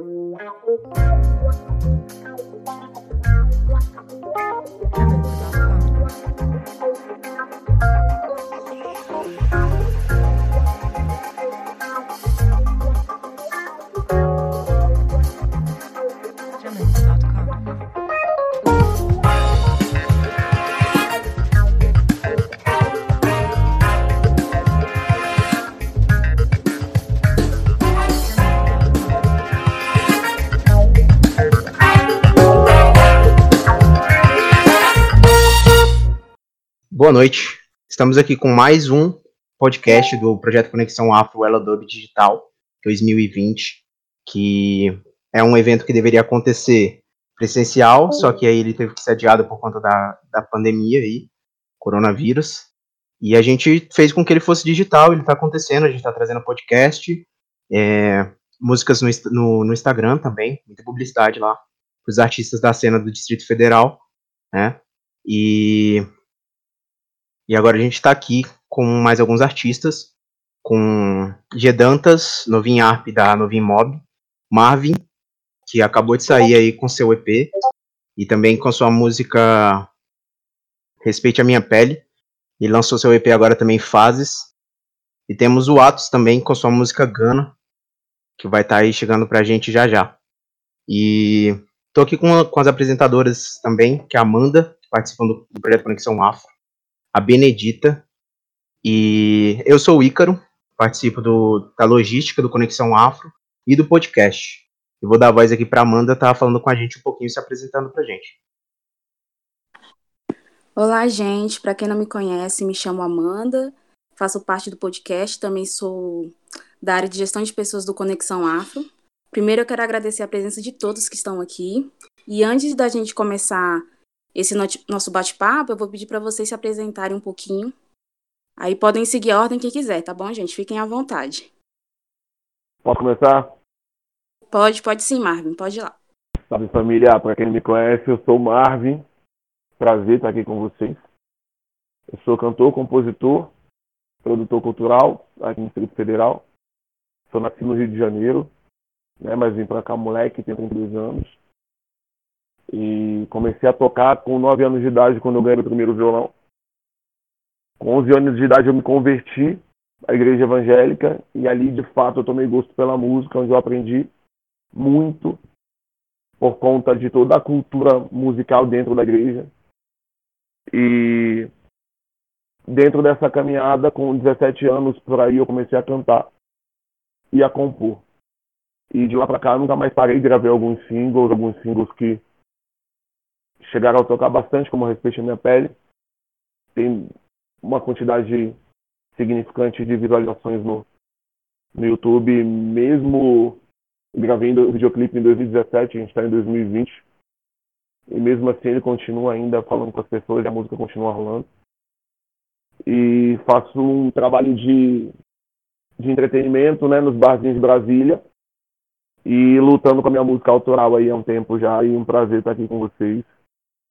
Cummins.com. Boa noite. Estamos aqui com mais um podcast do projeto Conexão Afro Ela Digital 2020, que é um evento que deveria acontecer presencial, só que aí ele teve que ser adiado por conta da, da pandemia aí, coronavírus. E a gente fez com que ele fosse digital, ele está acontecendo, a gente está trazendo podcast, é, músicas no, no, no, Instagram também, muita publicidade lá, os artistas da cena do Distrito Federal, né? E e agora a gente está aqui com mais alguns artistas, com Gedantas, Novin Arp da Novin Mob, Marvin, que acabou de sair aí com seu EP, e também com sua música Respeite a Minha Pele, e lançou seu EP agora também Fases. E temos o Atos também com sua música Gana, que vai estar tá aí chegando pra gente já já. E tô aqui com, com as apresentadoras também, que é a Amanda, que participam do, do projeto Conexão Afro, a Benedita. E eu sou o Ícaro, participo do, da logística do Conexão Afro e do podcast. Eu vou dar voz aqui para Amanda, tá falando com a gente um pouquinho, se apresentando para gente. Olá, gente. Para quem não me conhece, me chamo Amanda, faço parte do podcast, também sou da área de gestão de pessoas do Conexão Afro. Primeiro, eu quero agradecer a presença de todos que estão aqui. E antes da gente começar esse nosso bate-papo, eu vou pedir para vocês se apresentarem um pouquinho. Aí podem seguir a ordem que quiser, tá bom, gente? Fiquem à vontade. Pode começar? Pode, pode sim, Marvin. Pode ir lá. Salve família, para quem não me conhece, eu sou o Marvin. Prazer estar aqui com vocês. Eu sou cantor, compositor, produtor cultural aqui no Distrito Federal. Sou nascido no Rio de Janeiro, né, mas vim para cá moleque, tenho 32 anos. E comecei a tocar com 9 anos de idade, quando eu ganhei o primeiro violão. Com 11 anos de idade eu me converti à igreja evangélica e ali, de fato, eu tomei gosto pela música, onde eu aprendi muito por conta de toda a cultura musical dentro da igreja. E dentro dessa caminhada, com 17 anos por aí, eu comecei a cantar e a compor. E de lá para cá, nunca mais parei, gravei alguns singles, alguns singles que chegaram a tocar bastante, como Respeite a Minha Pele. Tem uma quantidade significante de visualizações no, no YouTube, mesmo gravando o videoclipe em 2017, a gente está em 2020. E mesmo assim ele continua ainda falando com as pessoas, a música continua rolando. E faço um trabalho de, de entretenimento né, nos barzinhos de Brasília. E lutando com a minha música autoral aí há um tempo já. E um prazer estar aqui com vocês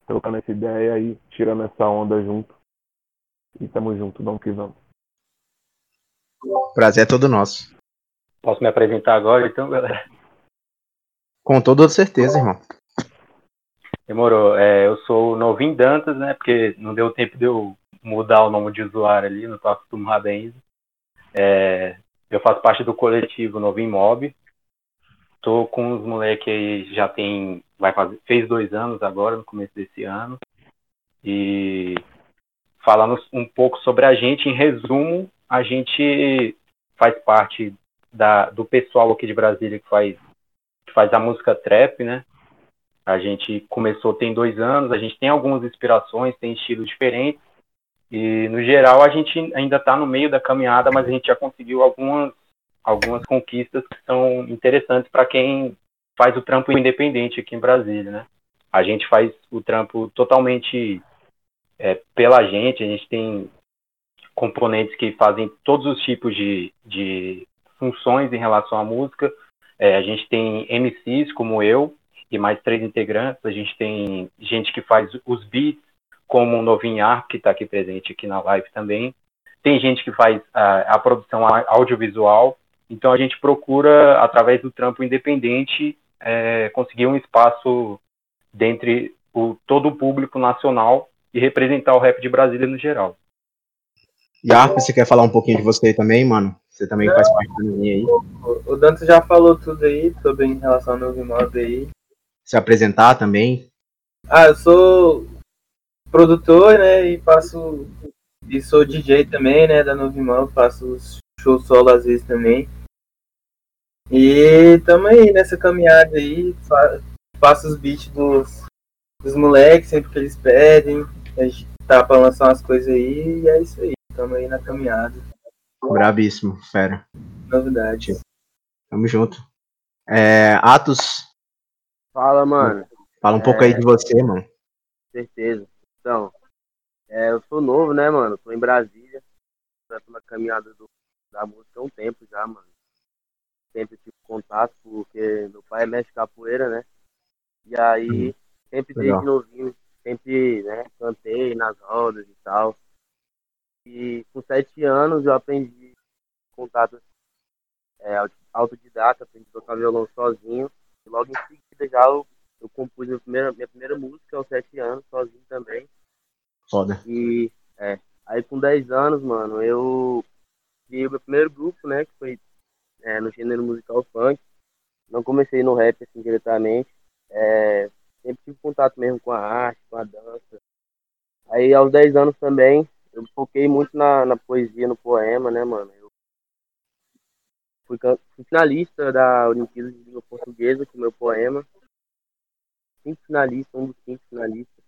trocando essa ideia e tirando essa onda junto. E tamo junto, vamos que vamos. Prazer é todo nosso. Posso me apresentar agora então, galera? Com toda certeza, irmão. Demorou. É, eu sou o Novin Dantas, né? Porque não deu tempo de eu mudar o nome de usuário ali, não tô acostumado ainda. É, eu faço parte do coletivo Novin Mob. Tô com os moleques aí, já tem vai fazer, fez dois anos agora, no começo desse ano. E falando um pouco sobre a gente, em resumo, a gente faz parte da, do pessoal aqui de Brasília que faz, que faz a música trap, né? A gente começou tem dois anos, a gente tem algumas inspirações, tem estilos diferentes. E, no geral, a gente ainda está no meio da caminhada, mas a gente já conseguiu algumas, algumas conquistas que são interessantes para quem faz o trampo independente aqui em Brasília, né? A gente faz o trampo totalmente é, pela gente, a gente tem componentes que fazem todos os tipos de, de funções em relação à música. É, a gente tem MCs como eu e mais três integrantes. A gente tem gente que faz os beats, como o Novinhar, que está aqui presente aqui na live também. Tem gente que faz a, a produção audiovisual, Então a gente procura, através do trampo independente, é, conseguir um espaço dentre o, todo o público nacional e representar o rap de Brasília no geral. E Arthur, você quer falar um pouquinho de você também, mano? Você também Não, faz parte da minha aí. O, o Dantas já falou tudo aí sobre em relação ao novo modo aí. Se apresentar também? Ah, eu sou produtor, né, e faço e sou DJ também, né, da Novimão, faço show solo às vezes também. E tamo aí nessa caminhada aí, faço os beats dos, dos moleques sempre que eles pedem. A gente tá pra lançar umas coisas aí e é isso aí. Tamo aí na caminhada. Brabíssimo, fera. Novidade. Tamo junto. É, Atos. Fala, mano. Fala um é... pouco aí de você, mano. Certeza. Então, é, eu sou novo, né, mano? Tô em Brasília. Tô na caminhada do, da música há um tempo já, mano. Sempre tive contato, porque meu pai é mestre capoeira, né? E aí, sempre Legal. desde novinho, sempre, né, cantei nas rodas e tal. E com sete anos eu aprendi contato é, autodidata, aprendi a tocar violão sozinho. E logo em seguida já eu, eu compus minha primeira, minha primeira música aos sete anos, sozinho também. Foda. E é, aí com dez anos, mano, eu criei o meu primeiro grupo, né? Que foi é, no gênero musical funk. Não comecei no rap assim diretamente. É, sempre tive contato mesmo com a arte, com a dança. Aí aos 10 anos também, eu foquei muito na, na poesia, no poema, né, mano? Eu fui, fui finalista da Olimpíada de Língua Portuguesa com meu poema. Cinco finalistas, um dos cinco finalistas.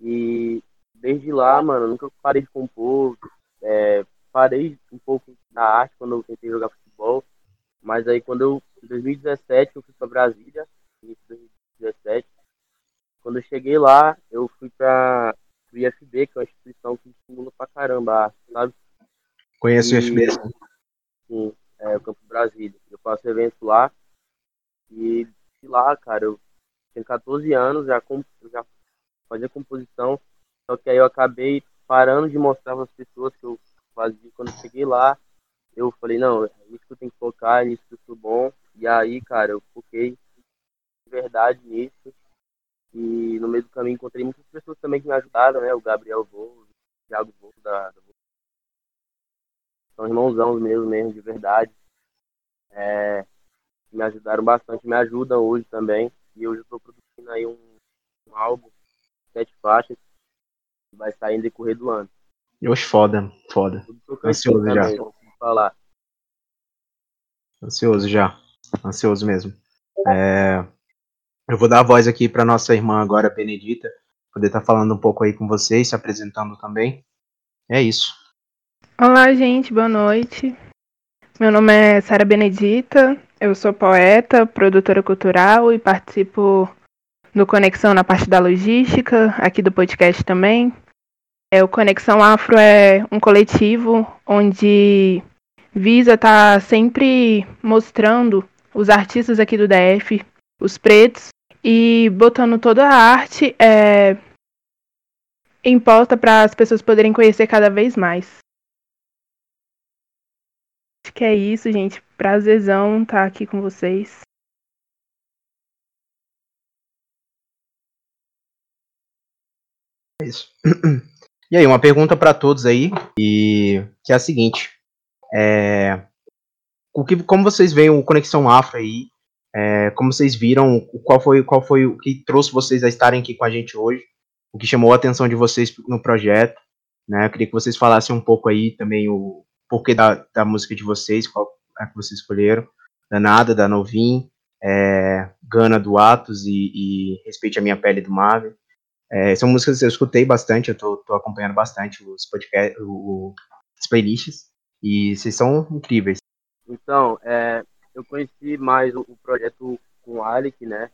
E desde lá, mano, nunca parei de compor. É, parei um pouco na arte quando eu tentei jogar futebol. Mas aí quando eu, em 2017, eu fui para Brasília, início de 2017. Quando eu cheguei lá, eu fui para o IFB, que é uma instituição que estimula pra caramba, sabe? Conheço e, o IFB. Sim, é o Campo Brasília. Eu faço evento lá. E de lá, cara, eu tinha 14 anos, já, já fazia composição. Só que aí eu acabei parando de mostrar para as pessoas que eu fazia. Quando eu cheguei lá, eu falei, não, é isso que eu tenho que focar, é isso que eu sou bom. E aí, cara, eu foquei de verdade nisso. E no meio do caminho encontrei muitas pessoas também que me ajudaram, né? O Gabriel Voo, o Thiago Voo da, da São irmãozãos mesmo, mesmo, de verdade. É, me ajudaram bastante, me ajudam hoje também. E hoje eu estou produzindo aí um, um álbum, sete faixas, que vai sair no decorrer do ano. Oxe, foda, foda. Ansioso já. Falar. Ansioso já. Ansioso mesmo. É, eu vou dar a voz aqui para nossa irmã agora, Benedita, poder estar tá falando um pouco aí com vocês, se apresentando também. É isso. Olá, gente, boa noite. Meu nome é Sara Benedita, eu sou poeta, produtora cultural e participo do Conexão na parte da logística, aqui do podcast também. É, o Conexão Afro é um coletivo onde visa estar tá sempre mostrando os artistas aqui do DF, os pretos, e botando toda a arte é, em pauta para as pessoas poderem conhecer cada vez mais. Acho que é isso, gente. Prazerzão estar aqui com vocês. É isso. E aí, uma pergunta para todos aí, e que é a seguinte: é, o que, como vocês veem o Conexão Afro aí é, como vocês viram, qual foi, qual foi o que trouxe vocês a estarem aqui com a gente hoje? O que chamou a atenção de vocês no projeto? Né? Eu queria que vocês falassem um pouco aí também o porquê da, da música de vocês, qual é que vocês escolheram. Danada, da Novim, é, Gana do Atos e, e Respeite a Minha Pele do Marvel. É, são músicas que eu escutei bastante, eu tô, tô acompanhando bastante os podcasts, o, as playlists, e vocês são incríveis. Então, é, eu conheci mais o, o projeto com o Alec, né?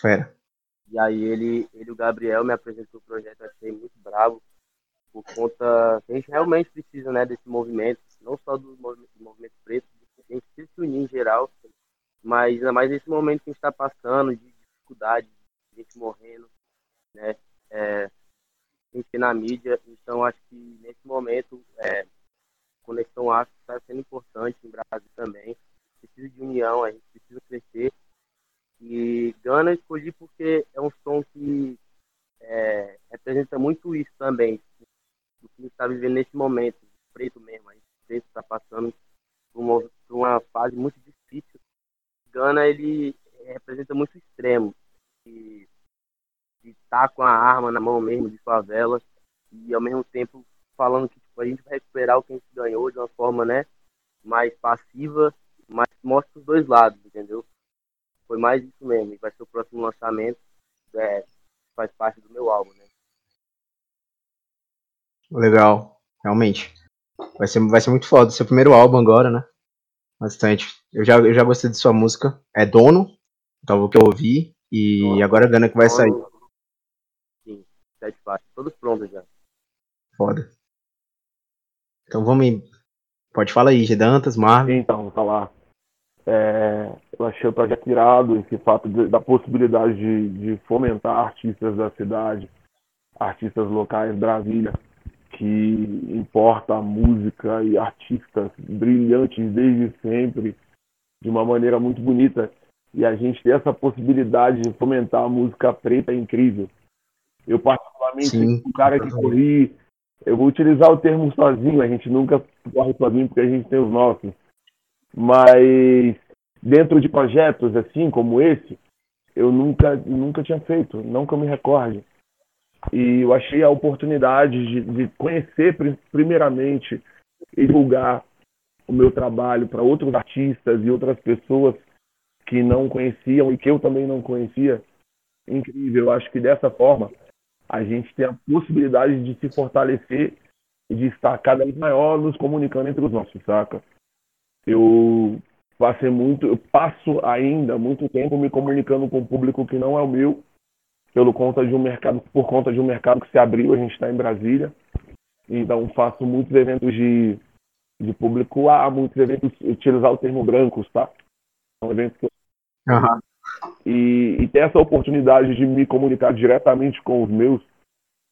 Fera. E aí ele, ele o Gabriel me apresentou o projeto, achei muito bravo, por conta a gente realmente precisa, né, desse movimento, não só do movimento, do movimento preto, a gente precisa se unir em geral, mas ainda mais nesse momento que a gente está passando, de dificuldade, de gente morrendo, né, é, gente na mídia, então acho que nesse momento é, Conexão África está sendo importante em Brasil também. Precisa de união, a gente precisa crescer. E Gana escolhi porque é um som que é, representa muito isso também, do que está vivendo nesse momento, preto mesmo. A gente está passando por uma, por uma fase muito difícil. Gana ele representa muito extremo. De estar tá com a arma na mão mesmo de favela e ao mesmo tempo falando que tipo, a gente vai recuperar o que a gente ganhou de uma forma né, mais passiva, mas mostra os dois lados, entendeu? Foi mais isso mesmo, e vai ser o próximo lançamento, é, faz parte do meu álbum, né? Legal, realmente. Vai ser, vai ser muito foda. Seu primeiro álbum agora, né? Bastante. Eu já, eu já gostei de sua música. É Dono, então o que eu ouvi. E Nossa, agora a Gana que vai sair. Sim, sete faixas, todos prontos já. Foda. Então vamos. Pode falar aí, Gedantas, Marvin. Então, vou falar. É, eu achei o projeto irado, esse fato de, da possibilidade de, de, fomentar artistas da cidade, artistas locais, Brasília, que importa a música e artistas brilhantes desde sempre, de uma maneira muito bonita. E a gente ter essa possibilidade de fomentar a música preta é incrível. Eu, particularmente, Sim. um cara que corri, eu vou utilizar o termo sozinho, a gente nunca corre sozinho porque a gente tem os nossos. Mas dentro de projetos assim como esse, eu nunca, nunca tinha feito, não que eu me recorde. E eu achei a oportunidade de, de conhecer primeiramente e divulgar o meu trabalho para outros artistas e outras pessoas que não conheciam e que eu também não conhecia. Incrível, eu acho que dessa forma a gente tem a possibilidade de se fortalecer e de estar cada vez maior nos comunicando entre os nossos, saca? Eu passei muito, eu passo ainda muito tempo me comunicando com público que não é o meu, pelo conta de um mercado, por conta de um mercado que se abriu, a gente está em Brasília. Então faço muitos eventos de, de público A, muitos eventos, utilizar o termo brancos, tá? São eventos que. Uhum. e, e ter essa oportunidade de me comunicar diretamente com os meus,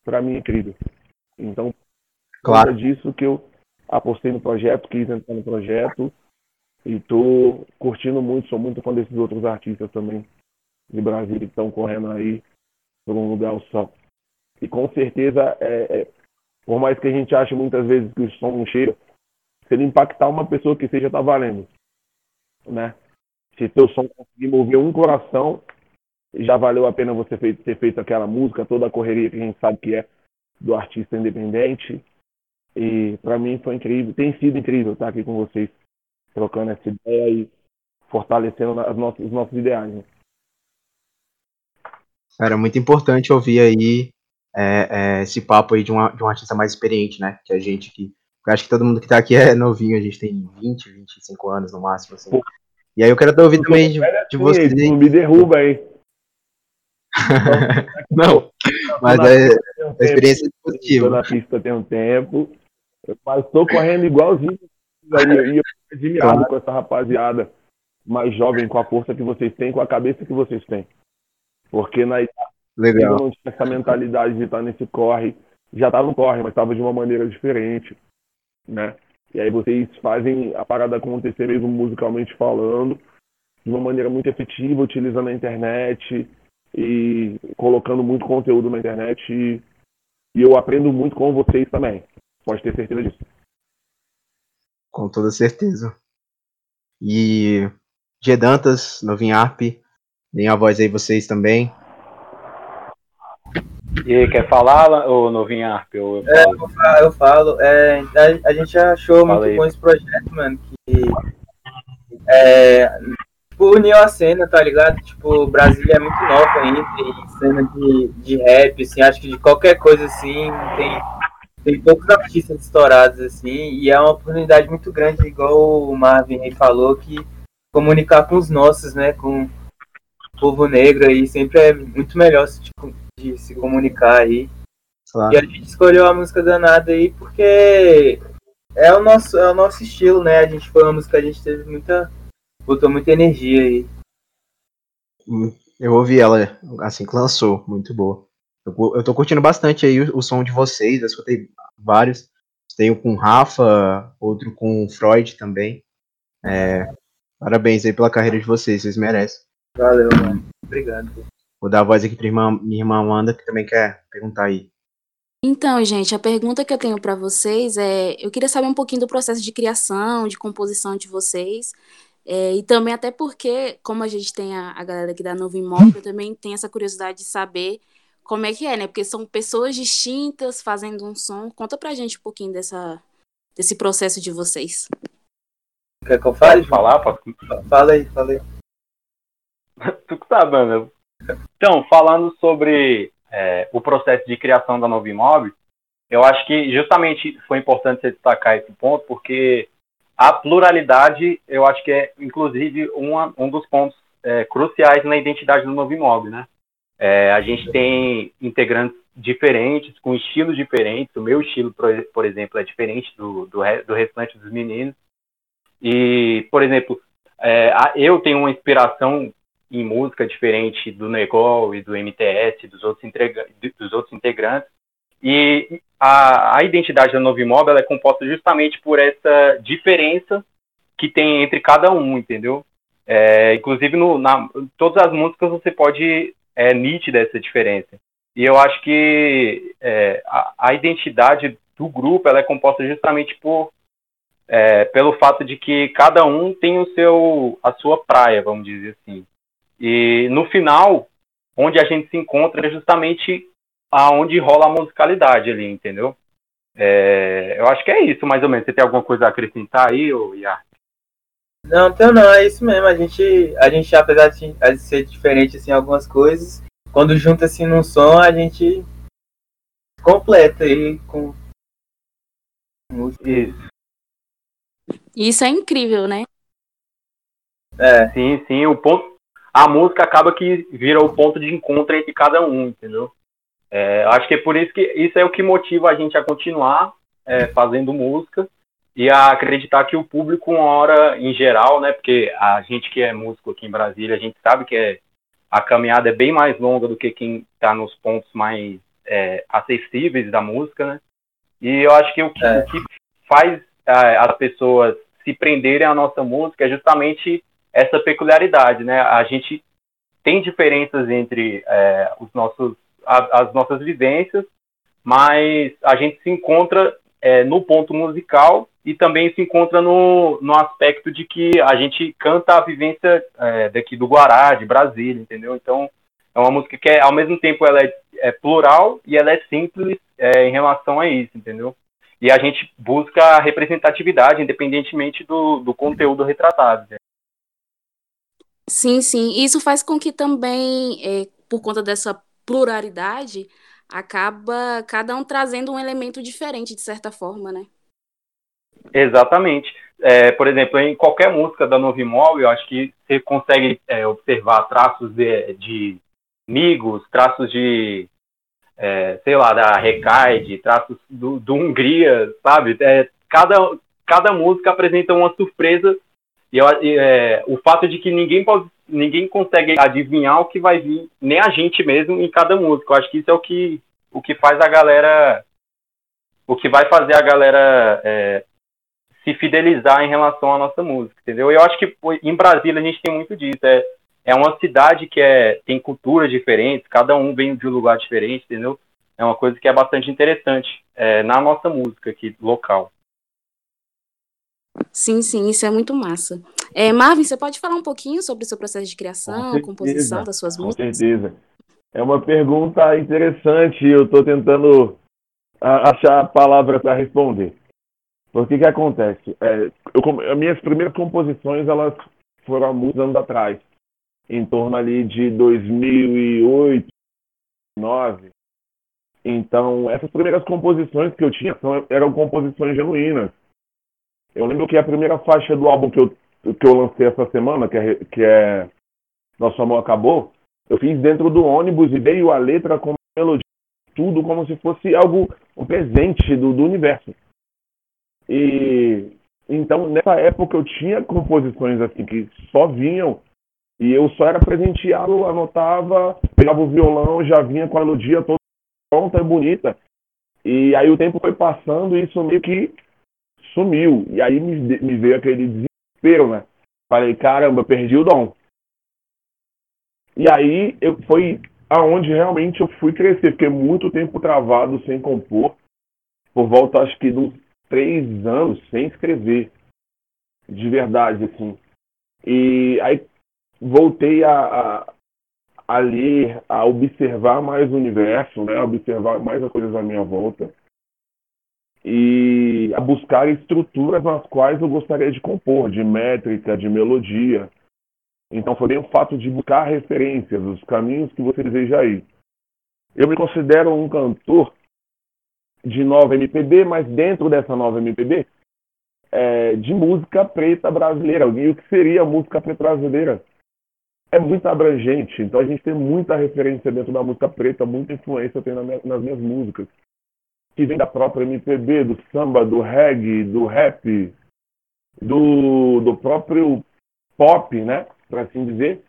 para mim é incrível. Então, claro. disso que eu apostei no projeto, quis entrar no projeto e tô curtindo muito, sou muito fã desses outros artistas também de Brasília que estão correndo aí por um lugar só. E com certeza, é, é, por mais que a gente ache muitas vezes que o som não chega, se ele impactar uma pessoa que seja, tá valendo. Né? Se teu som conseguir mover um coração, já valeu a pena você ter feito aquela música, toda a correria que a gente sabe que é do artista independente. E para mim foi incrível, tem sido incrível estar aqui com vocês, trocando essa ideia e fortalecendo as nossas, os nossos ideais. Né? Cara, muito importante ouvir aí é, é, esse papo aí de, uma, de um artista mais experiente, né? Que a gente que. Acho que todo mundo que tá aqui é novinho, a gente tem 20, 25 anos no máximo, assim. E aí eu quero ouvir também de, de vocês. Não me derruba aí. não, mas é, a experiência é positiva. Estou na pista tem um tempo, mas estou correndo igualzinho. E eu fico admirado com essa rapaziada mais jovem, com a força que vocês têm, com a cabeça que vocês têm. Porque na Legal. eu não tinha essa mentalidade de estar nesse corre. Já estava no corre, mas estava de uma maneira diferente, né? E aí vocês fazem a parada acontecer mesmo musicalmente falando, de uma maneira muito efetiva, utilizando a internet e colocando muito conteúdo na internet. E, e eu aprendo muito com vocês também. Pode ter certeza disso. Com toda certeza. E Gedantas, Novinharp, Deem a voz aí vocês também. E quer falar, ô Novinho Arp? Eu, eu, é, falo. É, eu falo. É, a, a, gente achou muito aí. bom esse projeto, mano, que é, tipo, uniu a cena, tá ligado? Tipo, Brasília é muito nova ainda, tem cena de, de rap, assim, acho que de qualquer coisa assim, tem, tem poucos artistas estourados, assim, e é uma oportunidade muito grande, igual o Marvin aí falou, que comunicar com os nossos, né, com povo negro aí sempre é muito melhor se, tipo, de se comunicar aí. Claro. E a gente escolheu a música danada aí porque é o nosso, é o nosso estilo, né? A gente foi uma música que a gente teve muita. botou muita energia aí. Hum, eu ouvi ela assim que lançou, muito boa. Eu, eu tô curtindo bastante aí o, o som de vocês, eu escutei vários. Tenho com Rafa, outro com Freud também. É, parabéns aí pela carreira de vocês, vocês merecem. Valeu, mano. Obrigado. Vou dar a voz aqui para minha irmã Amanda, que também quer perguntar aí. Então, gente, a pergunta que eu tenho para vocês é: eu queria saber um pouquinho do processo de criação, de composição de vocês. É, e também até porque, como a gente tem a, a galera aqui da Novo Imóvel, eu também tenho essa curiosidade de saber como é que é, né? Porque são pessoas distintas fazendo um som. Conta pra gente um pouquinho dessa, desse processo de vocês. Quer que eu fale? Pode falar? Posso... Fala aí, fala aí. tu que sabe, mano. Então, falando sobre é, o processo de criação da Novo Imóvel, eu acho que justamente foi importante você destacar esse ponto, porque a pluralidade, eu acho que é, inclusive, uma, um dos pontos é, cruciais na identidade do Novo Imóvel, né? É, a gente tem integrantes diferentes, com estilos diferentes. O meu estilo, por, por exemplo, é diferente do, do, do, restante dos meninos. E, por exemplo, é, eu tenho uma inspiração em música diferente do Negol e do MTS, dos outros, dos outros integrantes. E a, a identidade da Novo Imóvel é composta justamente por essa diferença que tem entre cada um, entendeu? É, inclusive, no, na, todas as músicas você pode é nítida essa diferença. E eu acho que é, a, a, identidade do grupo ela é composta justamente por é, pelo fato de que cada um tem o seu a sua praia, vamos dizer assim. E no final, onde a gente se encontra é justamente aonde rola a musicalidade ali, entendeu? É, eu acho que é isso, mais ou menos. Você tem alguma coisa a acrescentar aí, ou Iar? Não, então não, é isso mesmo. A gente, a gente apesar de, de ser diferente assim, em algumas coisas, quando junta assim num som, a gente completa aí com isso. Isso é incrível, né? É. Sim, sim, o ponto a música acaba que vira o ponto de encontro entre cada um, entendeu? É, acho que é por isso que isso é o que motiva a gente a continuar é, fazendo música e a acreditar que o público, uma hora em geral, né, porque a gente que é músico aqui em Brasília, a gente sabe que é, a caminhada é bem mais longa do que quem está nos pontos mais é, acessíveis da música, né? E eu acho que o que, é. o que faz é, as pessoas se prenderem à nossa música é justamente essa peculiaridade, né? A gente tem diferenças entre é, os nossos, a, as nossas vivências, mas a gente se encontra é, no ponto musical e também se encontra no, no aspecto de que a gente canta a vivência é, daqui do Guará, de Brasília, entendeu? Então, é uma música que, é, ao mesmo tempo, ela é, é plural e ela é simples é, em relação a isso, entendeu? E a gente busca a representatividade, independentemente do, do conteúdo retratado. Né? Sim, sim. Isso faz com que também, é, por conta dessa pluralidade, acaba cada um trazendo um elemento diferente, de certa forma, né? Exatamente. É, por exemplo, em qualquer música da Novo Imóvel, eu acho que você consegue é, observar traços de, de Migos, traços de, é, sei lá, da Recaide, traços do, do Hungria, sabe? É, cada, cada música apresenta uma surpresa e, eu, é, o fato de que ninguém pode, ninguém consegue adivinhar o que vai vir, nem a gente mesmo, em cada música. Eu acho que isso é o que, o que faz a galera, o que vai fazer a galera é, se fidelizar em relação à nossa música, entendeu? Eu acho que em Brasília a gente tem muito disso. É, é uma cidade que é, tem culturas diferentes, cada um vem de um lugar diferente, entendeu? É uma coisa que é bastante interessante é, na nossa música aqui, local. Sim, sim, isso é muito massa. É, Marvin, você pode falar um pouquinho sobre o seu processo de criação, composição das suas músicas? Com certeza. É uma pergunta interessante eu estou tentando achar a palavra para responder. Porque que acontece? É, eu, as minhas primeiras composições elas foram há muitos anos atrás, em torno ali de 2008, 2009. Então, essas primeiras composições que eu tinha são, eram composições genuínas. Eu lembro que a primeira faixa do álbum que eu, que eu lancei essa semana, que é, que é Nosso Amor Acabou, eu fiz dentro do ônibus e veio a letra com melodia, tudo como se fosse algo, um presente do, do universo. E então nessa época eu tinha composições assim que só vinham e eu só era presenteado, anotava, pegava o violão, já vinha com a melodia toda pronta e bonita. E aí o tempo foi passando e isso meio que sumiu. E aí me, me veio aquele desespero, né? Falei, caramba, perdi o dom. E aí eu foi aonde realmente eu fui crescer. Fiquei muito tempo travado sem compor. Por volta, acho que, dos três anos sem escrever. De verdade, assim. E aí voltei a, a, a ler, a observar mais o universo, né? observar mais as coisas à minha volta e a buscar estruturas nas quais eu gostaria de compor, de métrica, de melodia. Então foi bem o fato de buscar referências, os caminhos que você deseja ir. Eu me considero um cantor de nova MPB, mas dentro dessa nova MPB, é, de música preta brasileira. E o que seria a música preta brasileira? É muito abrangente, então a gente tem muita referência dentro da música preta, muita influência tem nas minhas músicas que vem da própria MPB, do samba, do reggae, do rap, do, do próprio pop, né? Para assim dizer.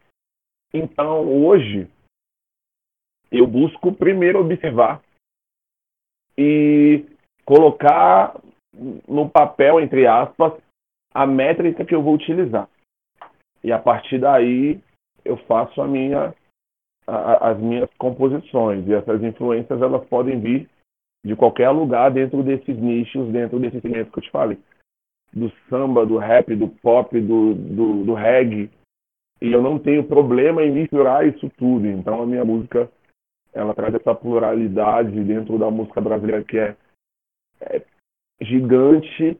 Então, hoje, eu busco primeiro observar e colocar no papel, entre aspas, a métrica que eu vou utilizar. E a partir daí eu faço a minha, a, as minhas composições. E essas influências elas podem vir de qualquer lugar dentro desses nichos, dentro desses segmentos que eu te falei. Do samba, do rap, do pop, do, do, do reggae. E eu não tenho problema em misturar isso tudo. Então a minha música, ela traz essa pluralidade dentro da música brasileira que é, é gigante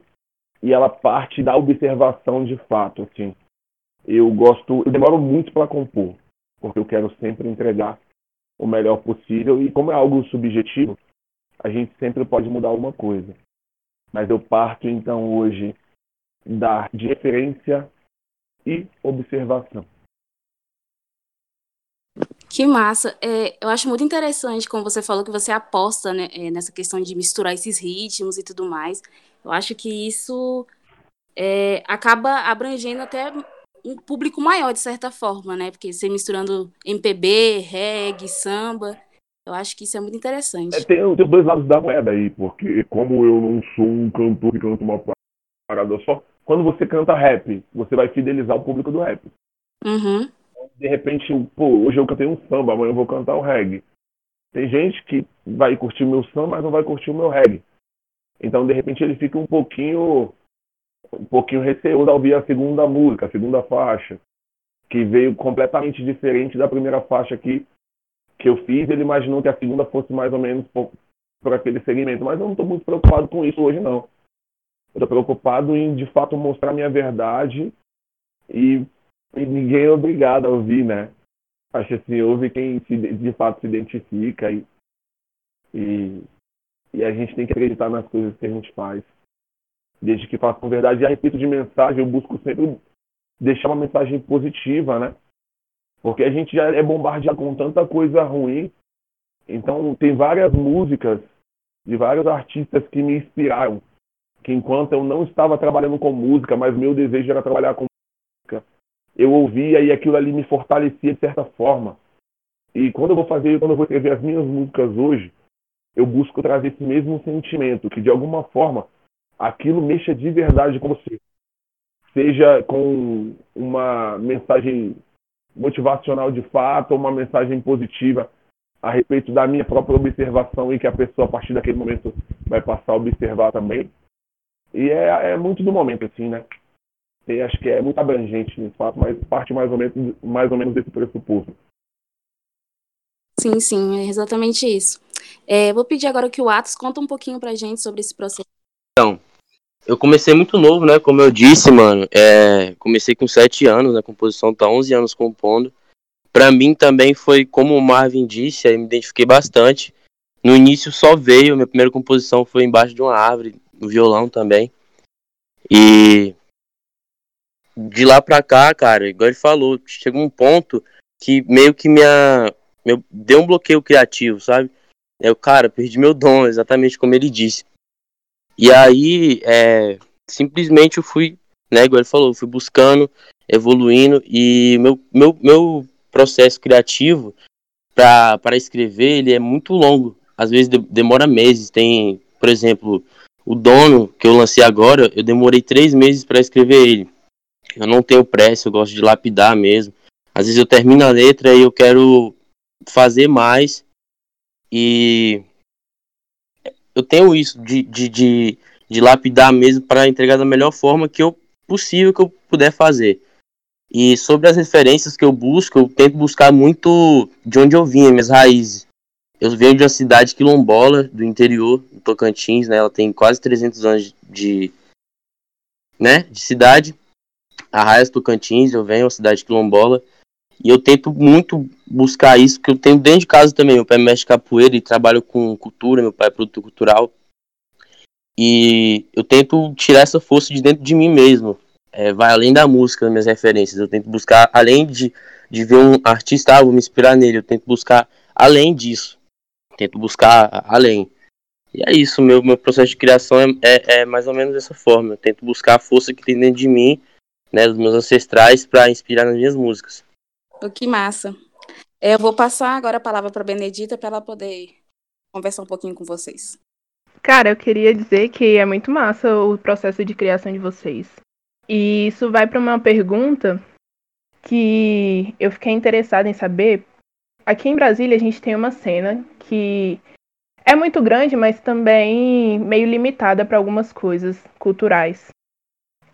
e ela parte da observação de fato, assim. Eu gosto, eu demoro muito para compor, porque eu quero sempre entregar o melhor possível e como é algo subjetivo, a gente sempre pode mudar alguma coisa. Mas eu parto então hoje da de referência e observação. Que massa! É, eu acho muito interessante como você falou que você aposta né, é, nessa questão de misturar esses ritmos e tudo mais. Eu acho que isso é, acaba abrangendo até um público maior, de certa forma, né? Porque você misturando MPB, reggae, samba, eu acho que isso é muito interessante. É, tem, tem dois lados da moeda aí, porque como eu não sou um cantor que canta uma parada só, quando você canta rap, você vai fidelizar o público do rap. Uhum. De repente, pô, hoje eu cantei um samba, amanhã eu vou cantar um reggae. Tem gente que vai curtir o meu samba, mas não vai curtir o meu reggae. Então, de repente, ele fica um pouquinho um pouquinho receoso ao ouvir a segunda música, a segunda faixa, que veio completamente diferente da primeira faixa que que eu fiz, ele imaginou que a segunda fosse mais ou menos por, aquele segmento. Mas eu não estou muito preocupado com isso hoje, não. Eu estou preocupado em, de fato, mostrar a minha verdade e, e, ninguém é obrigado a ouvir, né? Acho assim, ouve quem se, de fato se identifica e, e, e a gente tem que acreditar nas coisas que a gente faz. Desde que faça com verdade. E a respeito de mensagem, eu busco sempre deixar uma mensagem positiva, né? Porque a gente já é bombardeado com tanta coisa ruim. Então, tem várias músicas de vários artistas que me inspiraram. Que enquanto eu não estava trabalhando com música, mas meu desejo era trabalhar com música, eu ouvia e aquilo ali me fortalecia de certa forma. E quando eu vou fazer, quando eu vou escrever as minhas músicas hoje, eu busco trazer esse mesmo sentimento, que de alguma forma aquilo mexa de verdade com você. Seja com uma mensagem motivacional de fato, ou uma mensagem positiva a respeito da minha própria observação e que a pessoa, a partir daquele momento, vai passar a observar também. E é, é muito do momento, assim, né? E acho que é muito abrangente, de fato, mas parte mais ou menos, mais ou menos desse pressuposto. Sim, sim, é exatamente isso. É, vou pedir agora que o Atos conta um pouquinho pra gente sobre esse processo. Então, eu comecei muito novo, né? Como eu disse, mano. É, comecei com 7 anos na composição, tá 11 anos compondo. Pra mim também foi, como o Marvin disse, aí me identifiquei bastante. No início só veio, minha primeira composição foi embaixo de uma árvore, no violão também. E de lá pra cá, cara, igual ele falou, chegou um ponto que meio que minha. Meu, deu um bloqueio criativo, sabe? Eu, cara, perdi meu dom, exatamente como ele disse. E aí, é, simplesmente eu fui, né, igual ele falou, fui buscando, evoluindo e meu, meu, meu processo criativo para escrever, ele é muito longo. às vezes demora meses. Tem, por exemplo, o dono que eu lancei agora, eu demorei três meses para escrever ele. Eu não tenho pressa, eu gosto de lapidar mesmo. Às vezes eu termino a letra e eu quero fazer mais. E eu tenho isso de, de, de, de lapidar mesmo para entregar da melhor forma que eu possível que eu puder fazer. E sobre as referências que eu busco, eu tento buscar muito de onde eu vim, minhas raízes. Eu venho de uma cidade quilombola do interior, do Tocantins, né? Ela tem quase 300 anos de, né, de cidade. Arraias Tocantins, eu venho, uma cidade quilombola. E eu tento muito buscar isso, porque eu tenho dentro de casa também. Meu pai mexe capoeira e trabalho com cultura, meu pai é produtor cultural. E eu tento tirar essa força de dentro de mim mesmo é, vai além da música, minhas referências. Eu tento buscar, além de, de ver um artista, ah, vou me inspirar nele, eu tento buscar além disso. Tento buscar além. E é isso, meu, meu processo de criação é, é, é mais ou menos dessa forma. Eu tento buscar a força que tem dentro de mim, né, dos meus ancestrais, para inspirar nas minhas músicas. Que massa. É, eu vou passar agora a palavra para Benedita para ela poder conversar um pouquinho com vocês. Cara, eu queria dizer que é muito massa o processo de criação de vocês. E isso vai para uma pergunta que eu fiquei interessada em saber. Aqui em Brasília a gente tem uma cena que é muito grande, mas também meio limitada para algumas coisas culturais.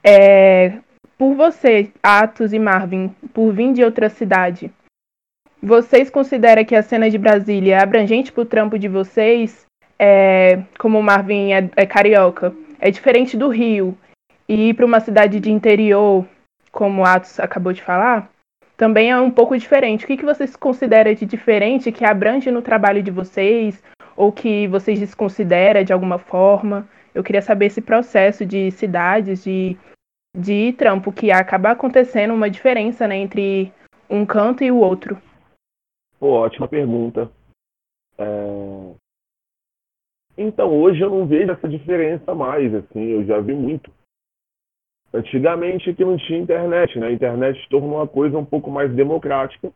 É, por você, Atos e Marvin, por vir de outra cidade, vocês consideram que a cena de Brasília é abrangente para o trampo de vocês? É, como o Marvin é, é carioca, é diferente do Rio, e ir para uma cidade de interior, como o Atos acabou de falar, também é um pouco diferente. O que, que vocês consideram de diferente que abrange no trabalho de vocês ou que vocês desconsideram de alguma forma? Eu queria saber esse processo de cidades, de, de trampo, que acaba acontecendo uma diferença né, entre um canto e o outro. Pô, ótima pergunta. É... Então, hoje eu não vejo essa diferença mais, assim, eu já vi muito. Antigamente que não tinha internet, né? A internet tornou uma coisa um pouco mais democrática,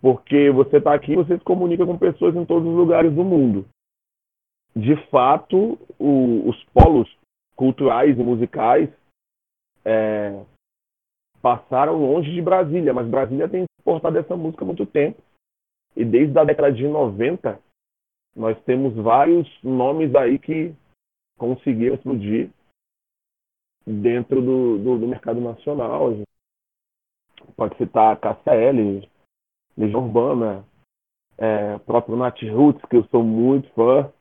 porque você está aqui e você se comunica com pessoas em todos os lugares do mundo. De fato, o, os polos culturais e musicais é, passaram longe de Brasília, mas Brasília tem exportado essa música há muito tempo. E desde a década de 90, nós temos vários nomes aí que conseguiram explodir dentro do, do, do mercado nacional. Pode citar a KCL, Legião Urbana, é, próprio Nat Roots, que eu sou muito fã.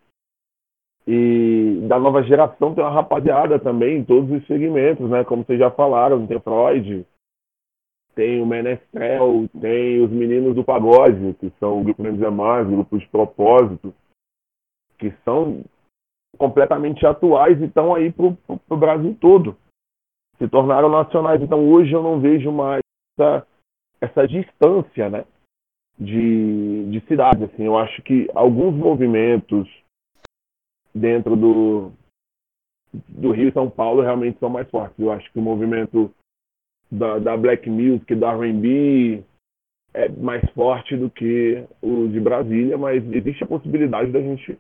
E da nova geração tem uma rapaziada também em todos os segmentos, né? Como vocês já falaram, tem Freud, tem o Menestrel, tem os meninos do pagode, que são o grupo o grupo de propósito, que são completamente atuais e estão aí para o Brasil todo. Se tornaram nacionais. Então hoje eu não vejo mais essa, essa distância né, de, de cidades. Assim. Eu acho que alguns movimentos dentro do, do Rio e São Paulo realmente são mais fortes. Eu acho que o movimento da, da Black Music, da R&B, é mais forte do que o de Brasília, mas existe a possibilidade da gente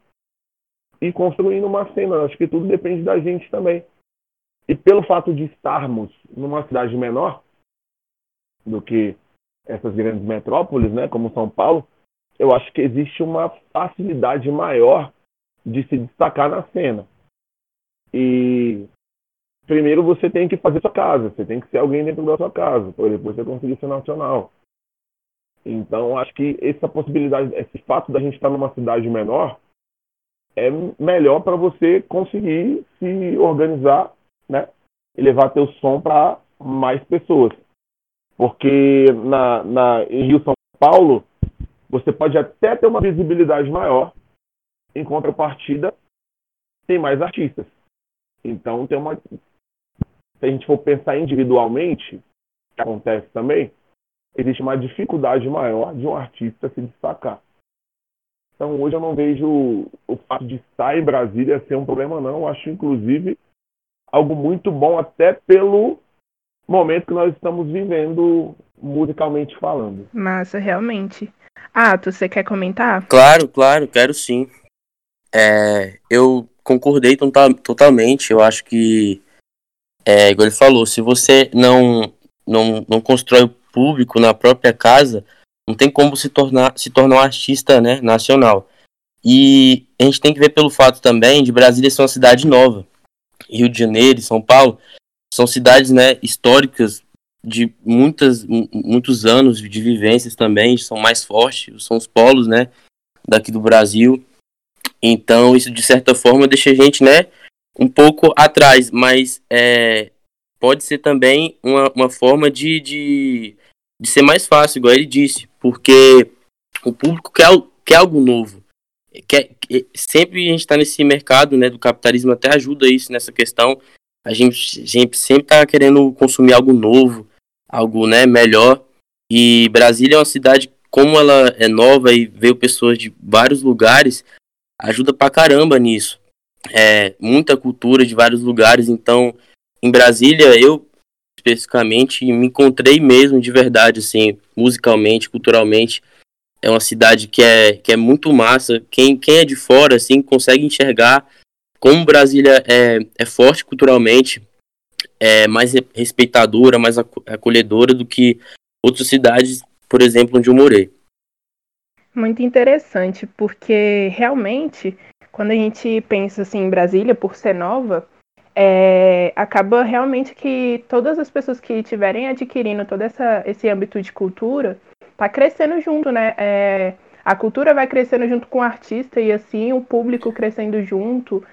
e construindo uma cena. Acho que tudo depende da gente também. E pelo fato de estarmos numa cidade menor do que essas grandes metrópoles, né, como São Paulo, eu acho que existe uma facilidade maior de se destacar na cena. E primeiro você tem que fazer sua casa, você tem que ser alguém dentro da sua casa, para depois você conseguir ser nacional. Então, acho que essa possibilidade, esse fato da gente estar numa cidade menor, é melhor para você conseguir se organizar, né? E levar teu som para mais pessoas. Porque na, na, em Rio São Paulo, você pode até ter uma visibilidade maior, em contrapartida, tem mais artistas. Então tem uma. Se a gente for pensar individualmente, que acontece também, existe uma dificuldade maior de um artista se destacar. Então hoje eu não vejo o fato de estar em Brasília ser um problema, não. Eu acho, inclusive, algo muito bom, até pelo momento que nós estamos vivendo musicalmente falando. Massa, realmente. Ah, você quer comentar? Claro, claro, quero sim. É, eu concordei totalmente. Eu acho que, é, igual ele falou, se você não, não, não constrói o público na própria casa, não tem como se tornar, se tornar um artista né, nacional. E a gente tem que ver pelo fato também de Brasília ser uma cidade nova. Rio de Janeiro e São Paulo são cidades né, históricas de muitas, muitos anos de vivências também, são mais fortes, são os polos né, daqui do Brasil. Então isso de certa forma deixa a gente né, um pouco atrás, mas é, pode ser também uma, uma forma de, de, de ser mais fácil, igual ele disse, porque o público quer, quer algo novo. Quer, sempre a gente está nesse mercado né, do capitalismo, até ajuda isso nessa questão. A gente, a gente sempre está querendo consumir algo novo, algo né, melhor. E Brasília é uma cidade, como ela é nova e veio pessoas de vários lugares, ajuda pra caramba nisso. É, muita cultura de vários lugares. Então, em Brasília, eu especificamente me encontrei mesmo de verdade, assim, musicalmente, culturalmente. É uma cidade que é, que é muito massa. Quem, quem é de fora, assim, consegue enxergar como Brasília é, é forte culturalmente, é mais respeitadora, mais acolhedora do que outras cidades, por exemplo, onde eu morei. Muito interessante, porque realmente, quando a gente pensa assim em Brasília, por ser nova, é, acaba realmente que todas as pessoas que estiverem adquirindo todo essa, esse âmbito de cultura tá crescendo junto, né? É, a cultura vai crescendo junto com o artista e assim o público crescendo junto,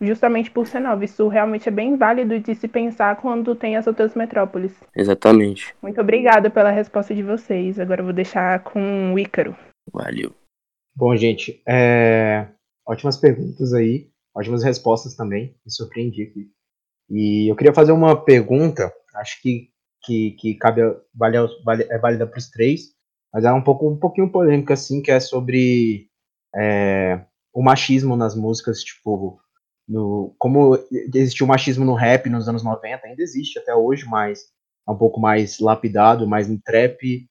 justamente por ser nova. Isso realmente é bem válido de se pensar quando tem as outras metrópoles. Exatamente. Muito obrigada pela resposta de vocês. Agora eu vou deixar com o Ícaro. Valeu. Bom, gente, é... ótimas perguntas aí ótimas respostas também, me surpreendi aqui. E eu queria fazer uma pergunta, acho que, que, que cabe, vale, vale, é válida para os três, mas é um, pouco, um pouquinho polêmica, assim, que é sobre é, o machismo nas músicas, tipo, no, como existiu machismo no rap nos anos 90, ainda existe até hoje, mas é um pouco mais lapidado, mas no trap,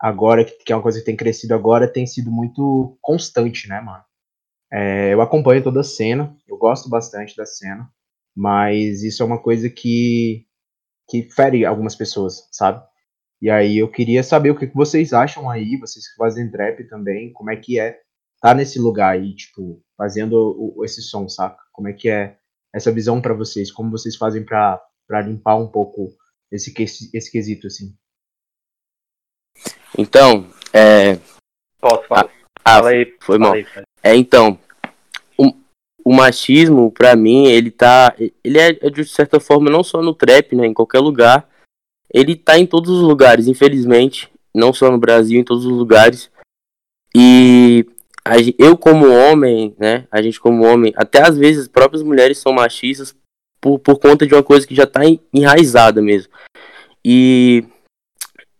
agora, que é uma coisa que tem crescido agora, tem sido muito constante, né, mano? É, eu acompanho toda a cena, eu gosto bastante da cena, mas isso é uma coisa que, que fere algumas pessoas, sabe? E aí eu queria saber o que, que vocês acham aí, vocês que fazem trap também, como é que é tá nesse lugar aí, tipo, fazendo o, esse som, saca? Como é que é essa visão para vocês? Como vocês fazem para limpar um pouco esse, esse quesito, assim? Então, é... Posso falar? Ah, Fala aí. Foi mal. É, então, o machismo, para mim, ele tá. Ele é, de certa forma, não só no trap, né? Em qualquer lugar. Ele tá em todos os lugares, infelizmente. Não só no Brasil, em todos os lugares. E a, eu, como homem, né? A gente, como homem, até às vezes as próprias mulheres são machistas por, por conta de uma coisa que já tá enraizada mesmo. E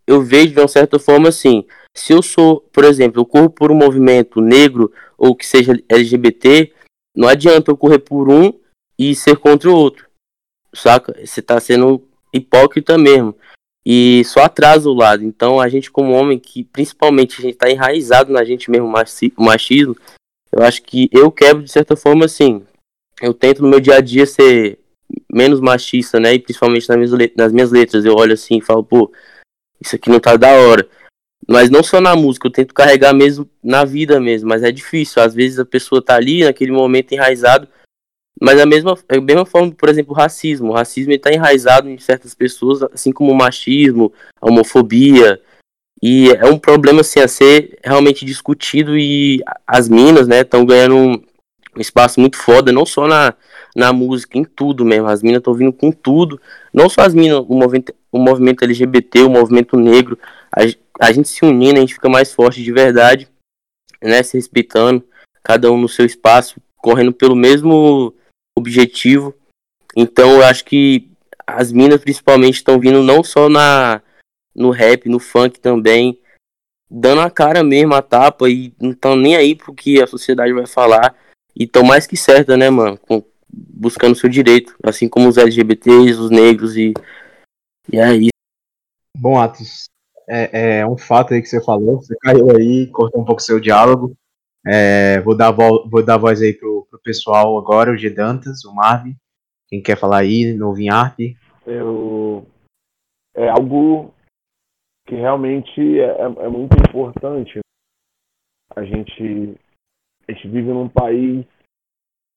eu vejo de uma certa forma assim. Se eu sou, por exemplo, eu corro por um movimento negro ou que seja LGBT, não adianta eu correr por um e ser contra o outro. Saca? Você tá sendo hipócrita mesmo. E só atrasa o lado. Então a gente como homem, que principalmente a gente tá enraizado na gente mesmo, machismo, eu acho que eu quebro de certa forma assim. Eu tento no meu dia a dia ser menos machista, né? E principalmente nas minhas, nas minhas letras. Eu olho assim e falo, pô, isso aqui não tá da hora. Mas não só na música, eu tento carregar mesmo na vida mesmo, mas é difícil. Às vezes a pessoa tá ali naquele momento enraizado, mas a mesma, a mesma forma, por exemplo, o racismo. O racismo está enraizado em certas pessoas, assim como o machismo, a homofobia. E é um problema assim, a ser realmente discutido e as minas, né, estão ganhando um, um espaço muito foda, não só na, na música, em tudo mesmo. As minas estão vindo com tudo. Não só as minas, o movimento, o movimento LGBT, o movimento negro. A, a gente se unindo, a gente fica mais forte de verdade, né? Se respeitando, cada um no seu espaço, correndo pelo mesmo objetivo. Então eu acho que as minas principalmente estão vindo não só na no rap, no funk também, dando a cara mesmo, a tapa e não estão nem aí pro que a sociedade vai falar. E estão mais que certa, né, mano? Com, buscando seu direito, assim como os LGBTs, os negros e, e é isso. Bom, Atos, é, é, um fato aí que você falou. Você caiu aí, cortou um pouco seu diálogo. É, vou, dar vou dar voz aí pro, pro pessoal agora, o G Dantas, o Marvin. Quem quer falar aí, no Vinharp? Eu, é algo que realmente é, é, é muito importante. A gente, a gente vive num país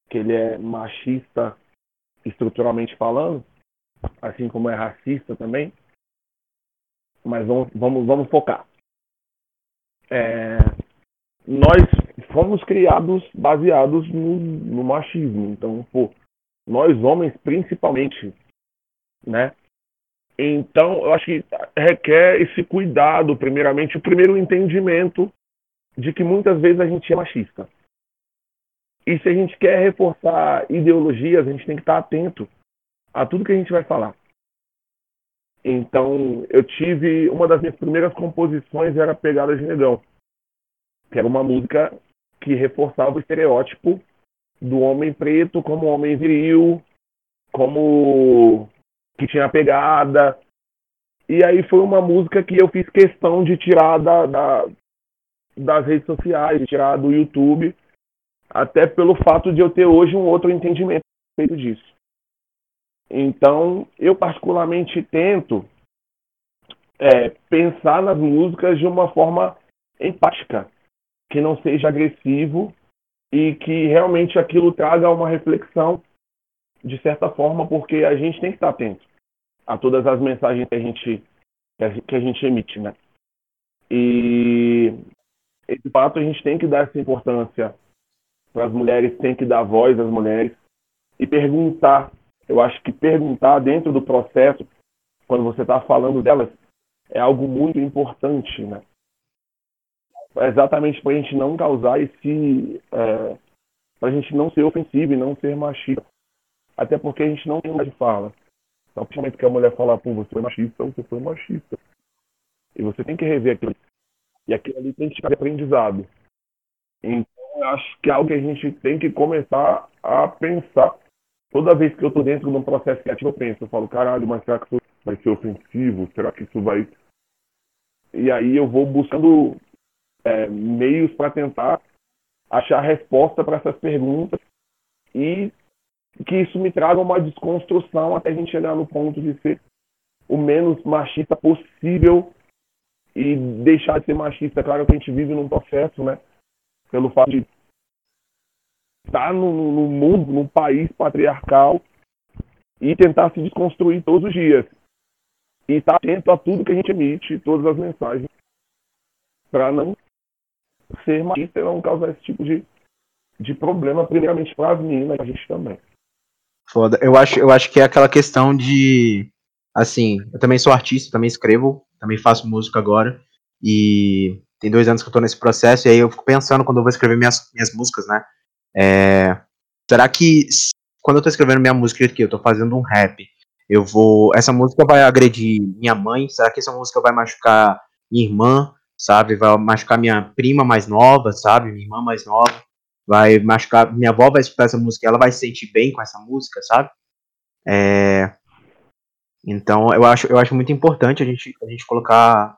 que ele é machista estruturalmente falando, assim como é racista também. Mas vamos, vamos, vamos focar. É, nós fomos criados baseados no, no machismo. Então, pô, nós homens principalmente, né? Então, eu acho que requer esse cuidado, primeiramente, o primeiro entendimento de que muitas vezes a gente é machista. E se a gente quer reforçar ideologias, a gente tem que estar atento a tudo que a gente vai falar. Então, eu tive. Uma das minhas primeiras composições era Pegada de Negão, que era uma música que reforçava o estereótipo do homem preto como homem viril, como que tinha pegada. E aí foi uma música que eu fiz questão de tirar da, da, das redes sociais, de tirar do YouTube, até pelo fato de eu ter hoje um outro entendimento disso. Então, eu particularmente tento é, pensar nas músicas de uma forma empática, que não seja agressivo e que realmente aquilo traga uma reflexão de certa forma, porque a gente tem que estar atento a todas as mensagens que a gente, que a gente emite, né? E esse fato a gente tem que dar essa importância para as mulheres, tem que dar voz às mulheres e perguntar. Eu acho que perguntar dentro do processo, quando você está falando delas, é algo muito importante, né? É exatamente para a gente não causar esse. É, para a gente não ser ofensivo e não ser machista. Até porque a gente não tem lugar de fala. Então, principalmente que a mulher fala, pô, você foi machista, você foi machista. E você tem que rever aquilo. E aquilo ali tem que ficar de aprendizado. Então, eu acho que é algo que a gente tem que começar a pensar. Toda vez que eu estou dentro de um processo criativo, eu penso, eu falo, caralho, mas será que isso vai ser ofensivo? Será que isso vai. E aí eu vou buscando é, meios para tentar achar resposta para essas perguntas e que isso me traga uma desconstrução até a gente chegar no ponto de ser o menos machista possível e deixar de ser machista. Claro que a gente vive num processo, né? Pelo fato de estar no, no mundo, num país patriarcal e tentar se desconstruir todos os dias. E estar atento a tudo que a gente emite, todas as mensagens, para não ser machista e não causar esse tipo de, de problema, primeiramente para as meninas, a gente também. Foda. Eu acho, eu acho que é aquela questão de. Assim, eu também sou artista, também escrevo, também faço música agora. E tem dois anos que eu tô nesse processo, e aí eu fico pensando quando eu vou escrever minhas, minhas músicas, né? É, será que quando eu tô escrevendo minha música aqui, eu tô fazendo um rap, eu vou. Essa música vai agredir minha mãe? Será que essa música vai machucar minha irmã? Sabe? Vai machucar minha prima mais nova, sabe? Minha irmã mais nova vai machucar. Minha avó vai escutar essa música, ela vai se sentir bem com essa música, sabe? É, então eu acho, eu acho muito importante a gente, a gente colocar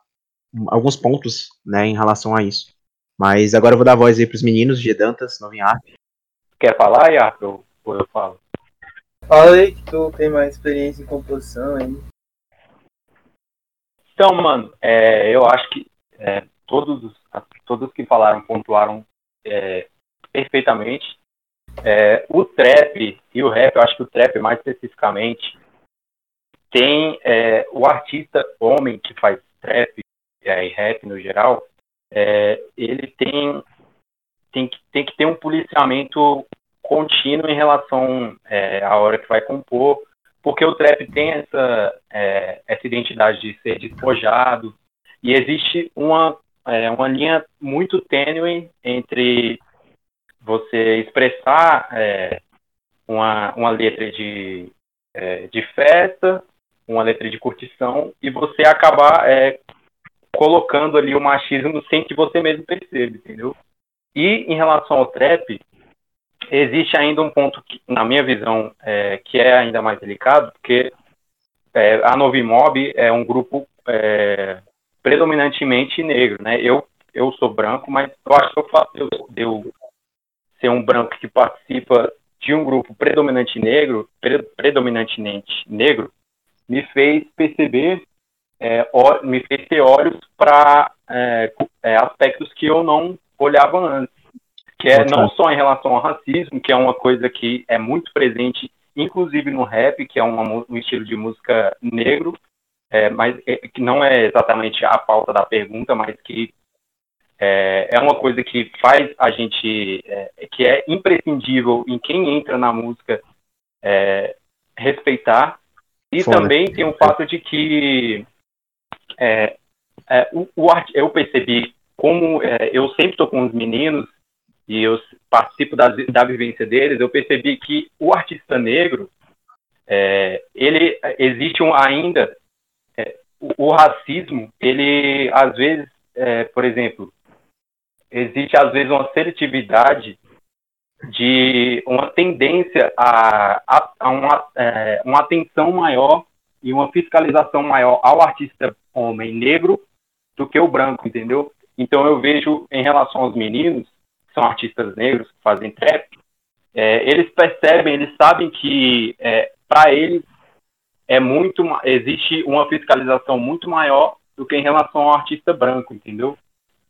alguns pontos né, em relação a isso. Mas agora eu vou dar voz aí para os meninos de Dantas, Arte. Quer falar, Iaco? Ou eu falo? Fala aí que tu tem mais experiência em composição aí. Então, mano, é, eu acho que é, todos, todos que falaram pontuaram é, perfeitamente. É, o trap e o rap, eu acho que o trap mais especificamente, tem é, o artista homem que faz trap é, e rap no geral, ele tem, tem, que, tem que ter um policiamento contínuo em relação é, à hora que vai compor, porque o trap tem essa, é, essa identidade de ser despojado, e existe uma, uma linha muito tênue entre você expressar é, uma, uma letra de, é, de festa, uma letra de curtição, e você acabar é, colocando ali o machismo sem que você mesmo perceba, entendeu? E em relação ao trap, existe ainda um ponto, que, na minha visão, é, que é ainda mais delicado, porque é, a Novimob é um grupo é, predominantemente negro, né? Eu, eu sou branco, mas eu acho que eu, faço, eu, eu ser um branco que participa de um grupo predominante negro, pre, predominantemente negro, me fez perceber, é, ó, me fez ter olhos para é, é, aspectos que eu não olhava antes, que é não só em relação ao racismo, que é uma coisa que é muito presente, inclusive no rap, que é uma, um estilo de música negro, é, mas é, que não é exatamente a pauta da pergunta, mas que é, é uma coisa que faz a gente, é, que é imprescindível em quem entra na música é, respeitar. E Fora. também tem o fato de que é, é, o, o eu percebi como é, eu sempre estou com os meninos e eu participo da, da vivência deles, eu percebi que o artista negro, ele existe um, ainda o, o, racismo, ele às vezes, por exemplo, existe às vezes uma seletividade de uma tendência a, a, a uma, é, uma atenção maior e uma fiscalização maior ao artista homem negro do que o branco, entendeu? Então eu vejo em relação aos meninos, que são artistas negros que fazem trap, é, eles percebem, eles sabem que é, para eles é muito existe uma fiscalização muito maior do que em relação ao artista branco, entendeu?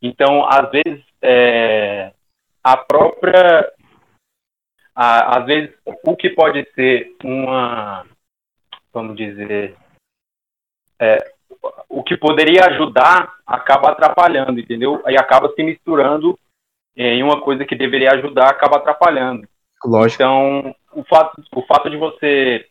Então, às vezes, é, a própria. A, às vezes, o que pode ser uma. Vamos dizer. É, o que poderia ajudar acaba atrapalhando, entendeu? Aí acaba se misturando em uma coisa que deveria ajudar, acaba atrapalhando. Lógico. Então, o fato, o fato de você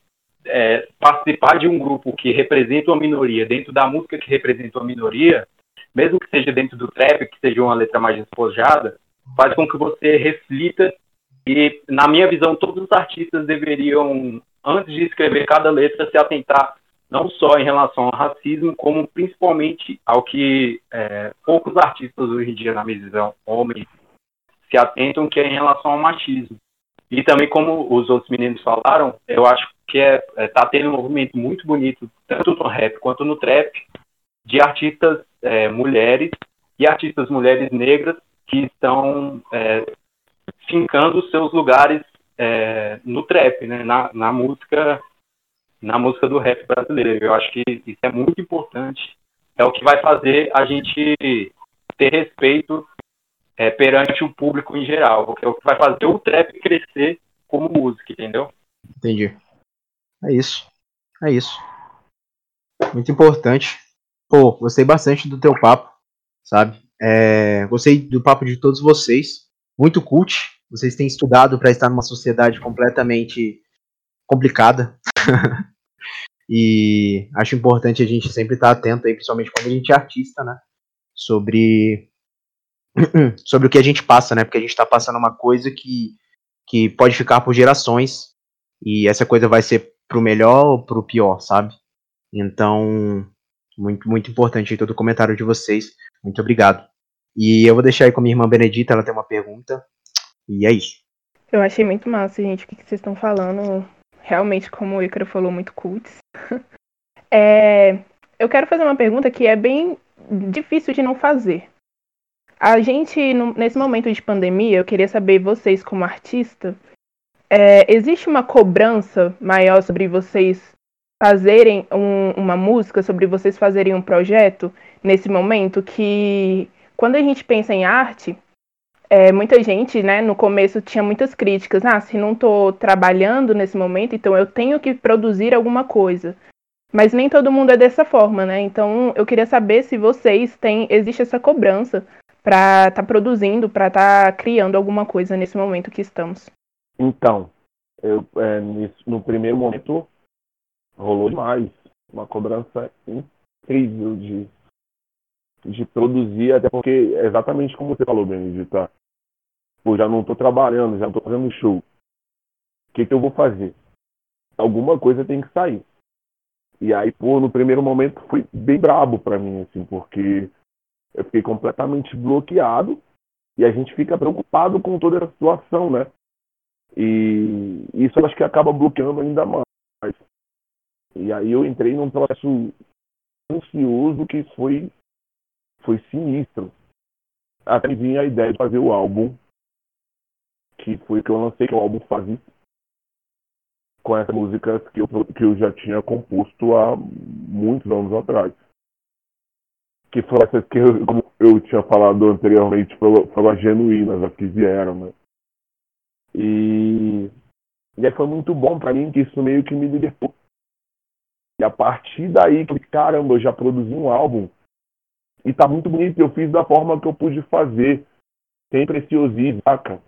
é, participar de um grupo que representa uma minoria, dentro da música que representa uma minoria, mesmo que seja dentro do trap, que seja uma letra mais despojada, faz com que você reflita e, na minha visão, todos os artistas deveriam, antes de escrever cada letra, se atentar não só em relação ao racismo, como principalmente ao que é, poucos artistas hoje em dia, na minha visão, homens, se atentam, que é em relação ao machismo. E também, como os outros meninos falaram, eu acho que é, é tá tendo um movimento muito bonito, tanto no rap quanto no trap, de artistas é, mulheres e artistas mulheres negras que estão é, fincando seus lugares é, no trap, né, na, na, música na música do rap brasileiro. Eu acho que isso é muito importante. É o que vai fazer a gente ter respeito é, perante o público em geral. É o que vai fazer o trap crescer como música, entendeu? Entendi. É isso. É isso. Muito importante. Pô, gostei bastante do teu papo, sabe? É, gostei do papo de todos vocês. Muito cult. Vocês têm estudado para estar numa sociedade completamente complicada. e acho importante a gente sempre estar atento aí, principalmente quando a gente é artista, né? Sobre sobre o que a gente passa, né? Porque a gente está passando uma coisa que, que pode ficar por gerações e essa coisa vai ser pro melhor ou pro pior, sabe? Então, muito, muito importante todo o comentário de vocês. Muito obrigado. E eu vou deixar aí com a minha irmã Benedita, ela tem uma pergunta. E é isso. Eu achei muito massa, gente, o que vocês estão falando. Realmente, como o Icaro falou, muito cults. é, eu quero fazer uma pergunta que é bem difícil de não fazer. A gente, nesse momento de pandemia, eu queria saber, vocês como artista, é, existe uma cobrança maior sobre vocês fazerem um, uma música, sobre vocês fazerem um projeto nesse momento que quando a gente pensa em arte, é, muita gente, né, no começo tinha muitas críticas. Ah, se não estou trabalhando nesse momento, então eu tenho que produzir alguma coisa. Mas nem todo mundo é dessa forma, né? Então eu queria saber se vocês têm, existe essa cobrança para estar tá produzindo, para estar tá criando alguma coisa nesse momento que estamos. Então, eu, é, no primeiro momento rolou demais. Uma cobrança incrível de, de produzir, até porque é exatamente como você falou, Benedita. Pô, já não estou trabalhando, já não estou fazendo show. O que, que eu vou fazer? Alguma coisa tem que sair. E aí, pô, no primeiro momento foi bem brabo para mim, assim, porque eu fiquei completamente bloqueado e a gente fica preocupado com toda a situação, né? E isso eu acho que acaba bloqueando ainda mais. E aí eu entrei num processo ansioso que foi, foi sinistro. Até vinha a ideia de fazer o álbum, que foi que eu lancei, que é o álbum Fazis, com essas músicas que eu, que eu já tinha composto há muitos anos atrás. Que foram essas que, eu, como eu tinha falado anteriormente, foram, foram as genuínas, as que vieram, né? E, e aí foi muito bom para mim, que isso meio que me libertou. E a partir daí, que caramba, eu já produzi um álbum e tá muito bonito, eu fiz da forma que eu pude fazer, sem preciosismo, saca?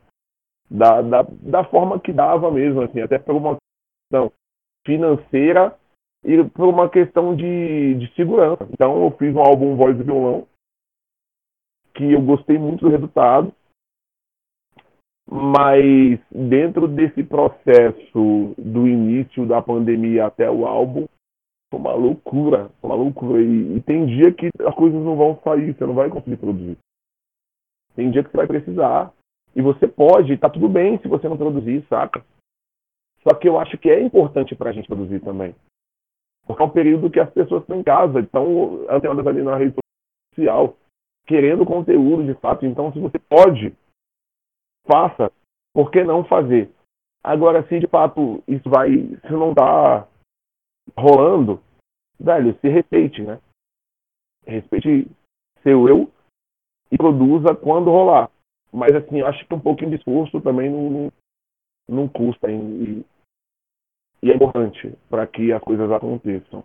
Da, da, da forma que dava mesmo, assim, até por uma questão financeira e por uma questão de, de segurança. Então eu fiz um álbum voz e violão, que eu gostei muito do resultado, mas dentro desse processo do início da pandemia até o álbum, foi uma loucura, uma loucura. E, e, tem dia que as coisas não vão sair, você não vai conseguir produzir. Tem dia que você vai precisar. E você pode, tá tudo bem se você não produzir, saca? Só que eu acho que é importante pra gente produzir também. Porque é um período que as pessoas estão em casa, estão antenadas ali na rede social, querendo conteúdo de fato. Então, se você pode, faça. Por que não fazer? Agora, se de fato isso vai, se não tá rolando, velho, se respeite, né? Respeite seu eu e produza quando rolar. Mas assim, acho que um pouquinho de esforço também não, não, não custa e, e é importante para que as coisas aconteçam.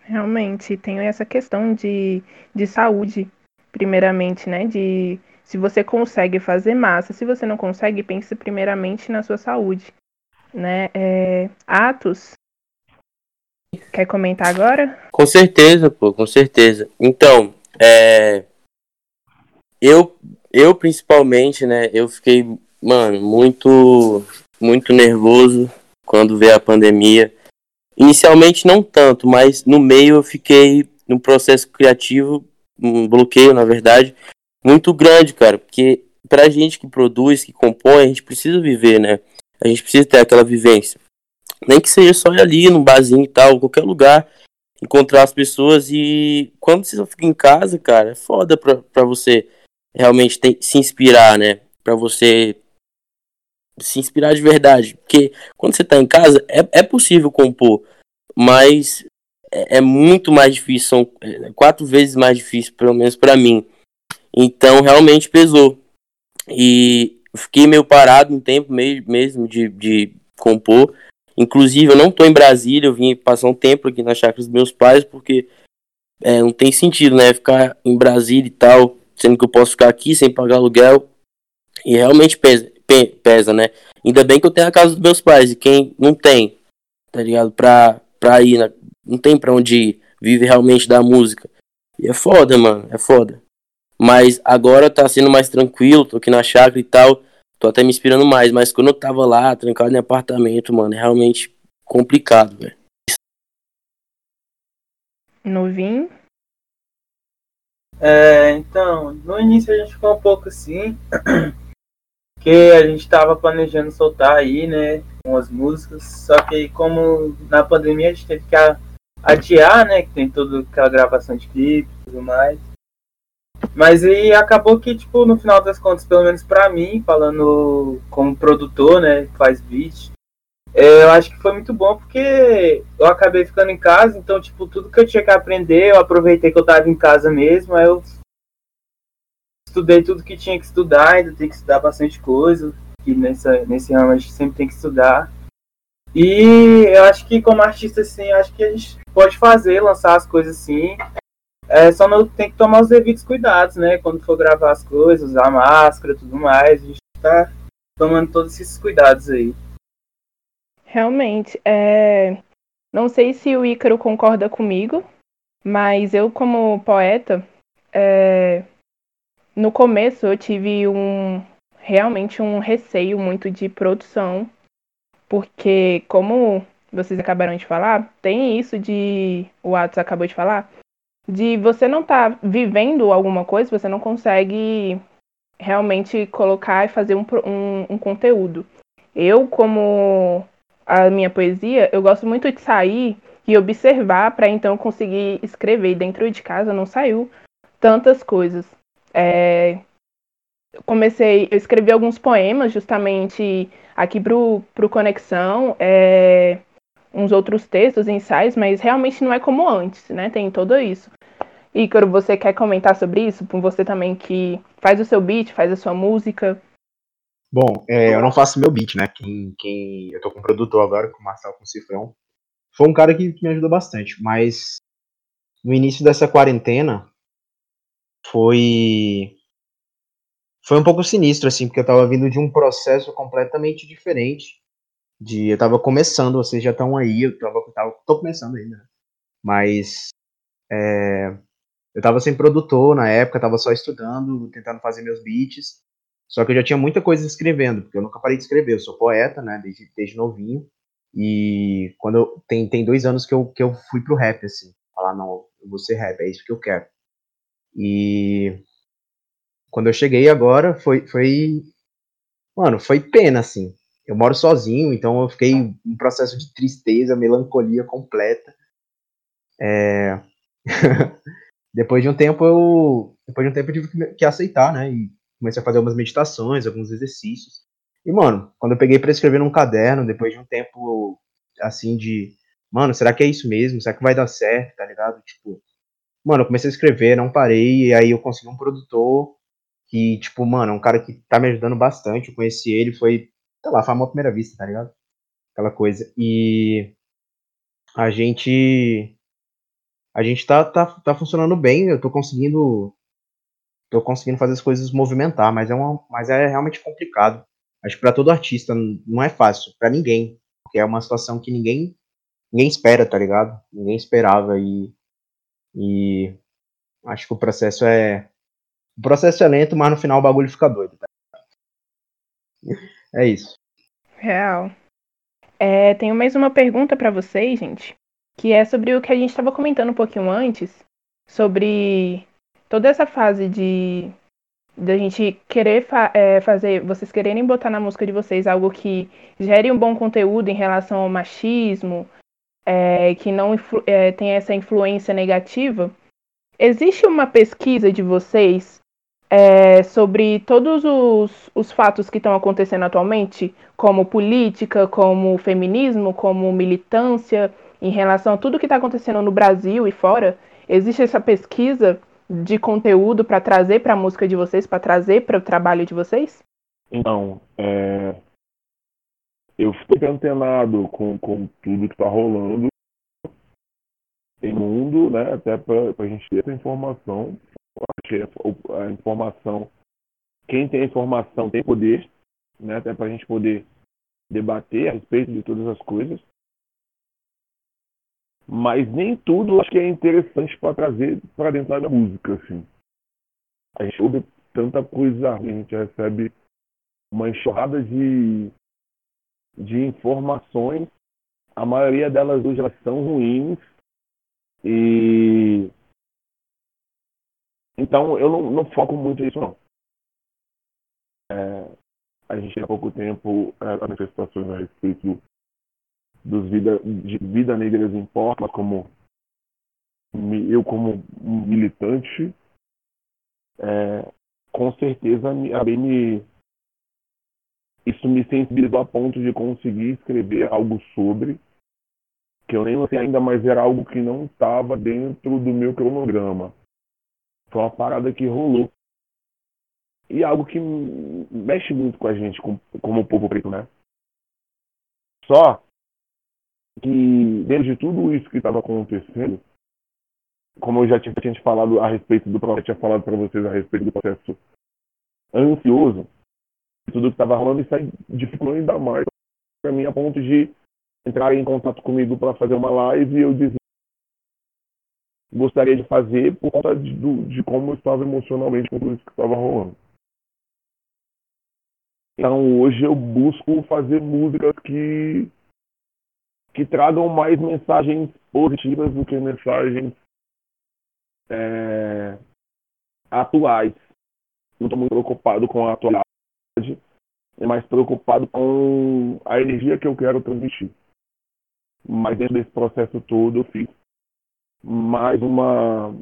Realmente, tem essa questão de, de saúde, primeiramente, né? De se você consegue fazer massa, se você não consegue, pense primeiramente na sua saúde. Né? É, Atos, quer comentar agora? Com certeza, pô, com certeza. Então, é, eu, eu principalmente, né, eu fiquei, mano, muito, muito nervoso quando veio a pandemia. Inicialmente não tanto, mas no meio eu fiquei no processo criativo, um bloqueio, na verdade, muito grande, cara, porque pra gente que produz, que compõe, a gente precisa viver, né? A gente precisa ter aquela vivência. Nem que seja só ali no barzinho e tal, qualquer lugar, encontrar as pessoas e quando você fica em casa, cara, é foda pra, pra você realmente ter, se inspirar, né? Pra você se inspirar de verdade. Porque quando você tá em casa, é, é possível compor, mas é, é muito mais difícil, são é, quatro vezes mais difícil, pelo menos para mim. Então realmente pesou. E fiquei meio parado um tempo mesmo de, de compor. Inclusive, eu não estou em Brasília, eu vim passar um tempo aqui na chácara dos meus pais, porque é, não tem sentido, né? Ficar em Brasília e tal, sendo que eu posso ficar aqui sem pagar aluguel. E realmente pesa, pesa, né? Ainda bem que eu tenho a casa dos meus pais, e quem não tem, tá ligado? Pra, pra ir, não tem pra onde ir, vive realmente da música. E é foda, mano, é foda. Mas agora tá sendo mais tranquilo, tô aqui na chácara e tal. Tô até me inspirando mais. Mas quando eu tava lá, trancado em apartamento, mano, é realmente complicado, velho. Novinho? É, então, no início a gente ficou um pouco assim. que a gente tava planejando soltar aí, né? Umas músicas. Só que como na pandemia a gente teve que adiar, né? Que tem toda aquela gravação de clipe e tudo mais. Mas e acabou que, tipo, no final das contas, pelo menos pra mim, falando como produtor, né, faz beat, é, eu acho que foi muito bom porque eu acabei ficando em casa, então, tipo, tudo que eu tinha que aprender, eu aproveitei que eu tava em casa mesmo, aí eu estudei tudo que tinha que estudar, ainda tem que estudar bastante coisa, que nessa, nesse ramo a gente sempre tem que estudar. E eu acho que como artista, assim, acho que a gente pode fazer, lançar as coisas assim, é, só não tem que tomar os devidos cuidados, né? Quando for gravar as coisas, usar máscara e tudo mais. A gente tá tomando todos esses cuidados aí. Realmente, é... não sei se o Ícaro concorda comigo, mas eu, como poeta, é... no começo eu tive um realmente um receio muito de produção, porque como vocês acabaram de falar, tem isso de o Atos acabou de falar, de você não estar tá vivendo alguma coisa, você não consegue realmente colocar e fazer um, um, um conteúdo. Eu, como a minha poesia, eu gosto muito de sair e observar para então conseguir escrever. Dentro de casa não saiu tantas coisas. É, comecei, eu escrevi alguns poemas justamente aqui pro, pro Conexão, é, uns outros textos, ensaios, mas realmente não é como antes, né? Tem todo isso. Ícaro, você quer comentar sobre isso? Com você também que faz o seu beat, faz a sua música. Bom, é, eu não faço meu beat, né? Quem, quem, eu tô com um produtor agora, com o Marcel com o Cifrão. Foi um cara que, me ajudou bastante, mas no início dessa quarentena foi foi um pouco sinistro assim, porque eu tava vindo de um processo completamente diferente. De eu tava começando, vocês já estão aí, eu tava, tava tô começando ainda, né? mas é, eu tava sem produtor na época, tava só estudando, tentando fazer meus beats. Só que eu já tinha muita coisa escrevendo, porque eu nunca parei de escrever. Eu sou poeta, né, desde, desde novinho. E quando eu, tem, tem dois anos que eu, que eu fui pro rap, assim. Falar, não, eu vou ser rap, é isso que eu quero. E quando eu cheguei agora, foi, foi. Mano, foi pena, assim. Eu moro sozinho, então eu fiquei em processo de tristeza, melancolia completa. É... depois de um tempo eu. Depois de um tempo eu tive que, aceitar, né? E comecei a fazer algumas meditações, alguns exercícios. E, mano, quando eu peguei para escrever num caderno, depois de um tempo, assim, de. Mano, será que é isso mesmo? Será que vai dar certo, tá ligado? Tipo. Mano, eu comecei a escrever, não parei, e aí eu consegui um produtor que, tipo, mano, é um cara que tá me ajudando bastante. Eu conheci ele, foi, sei lá, foi primeira vista, tá ligado? Aquela coisa. E. A gente. A gente tá, tá, tá funcionando bem, eu tô conseguindo tô conseguindo fazer as coisas movimentar, mas é, uma, mas é realmente complicado. Acho que para todo artista não é fácil, para ninguém, porque é uma situação que ninguém ninguém espera, tá ligado? Ninguém esperava e e acho que o processo é o processo é lento, mas no final o bagulho fica doido. Tá? É isso. Real. É, tenho mais uma pergunta para vocês, gente, que é sobre o que a gente estava comentando um pouquinho antes, sobre toda essa fase de da gente querer fa é, fazer, vocês quererem botar na música de vocês algo que gere um bom conteúdo em relação ao machismo, é, que não é, tem essa influência negativa, existe uma pesquisa de vocês é, sobre todos os, os fatos que estão acontecendo atualmente, como política, como feminismo, como militância, em relação a tudo que está acontecendo no Brasil e fora? Existe essa pesquisa de conteúdo para trazer para a música de vocês, para trazer para o trabalho de vocês? Então, é... eu estou antenado com, com tudo que está rolando em mundo, né? Até para a gente ter essa informação. A informação, quem tem a informação tem poder, né? Até para a gente poder debater a respeito de todas as coisas mas nem tudo acho que é interessante para trazer para dentro da música, assim. A gente ouve tanta coisa, a gente recebe uma enxurrada de, de informações, a maioria delas hoje elas são ruins e então eu não, não foco muito nisso não. É, a gente há pouco tempo é, manifestações a respeito dos vida, de vida negras importa, como eu como militante, é, com certeza a me, isso me sensibilizou a ponto de conseguir escrever algo sobre que eu nem sei ainda, mas era algo que não estava dentro do meu cronograma. Foi uma parada que rolou. E algo que mexe muito com a gente, com, como o povo preto, né? Só que dentro de tudo isso que estava acontecendo, como eu já tinha, tinha falado a respeito do processo, tinha falado para vocês a respeito do processo ansioso, tudo que estava rolando, isso aí dificultou ainda mais para mim a ponto de entrar em contato comigo para fazer uma live e eu dizer gostaria de fazer por conta de, de como eu estava emocionalmente com tudo isso que estava rolando. Então hoje eu busco fazer músicas que que tragam mais mensagens positivas do que mensagens é, atuais. Não estou muito preocupado com a atualidade, é mais preocupado com a energia que eu quero transmitir. Mas dentro desse processo todo eu fiz mais uma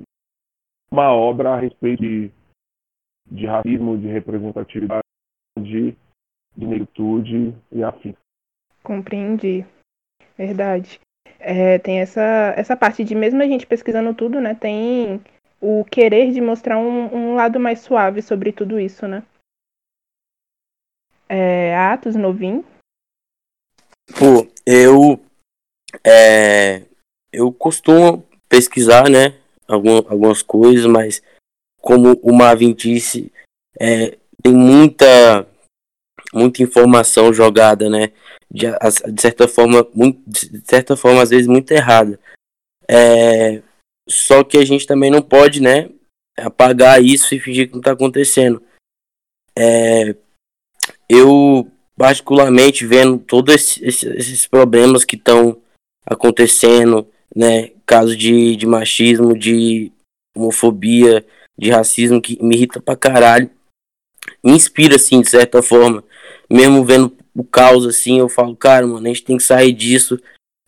uma obra a respeito de, de racismo, de representatividade, de, de negritude e afim. Compreendi. Verdade. É, tem essa, essa parte de mesmo a gente pesquisando tudo, né? Tem o querer de mostrar um, um lado mais suave sobre tudo isso, né? É, Atos Novin. Pô, eu é, eu costumo pesquisar, né? Algum, algumas coisas, mas como o Marvin disse, é, tem muita muita informação jogada, né? De, de certa forma, muito, de certa forma, às vezes muito errada. É, só que a gente também não pode, né? Apagar isso e fingir que não está acontecendo. É, eu, particularmente, vendo todos esses, esses problemas que estão acontecendo, né? Caso de, de machismo, de homofobia, de racismo, que me irrita pra caralho. Me inspira, assim, de certa forma. Mesmo vendo o caos, assim, eu falo, cara, mano, a gente tem que sair disso,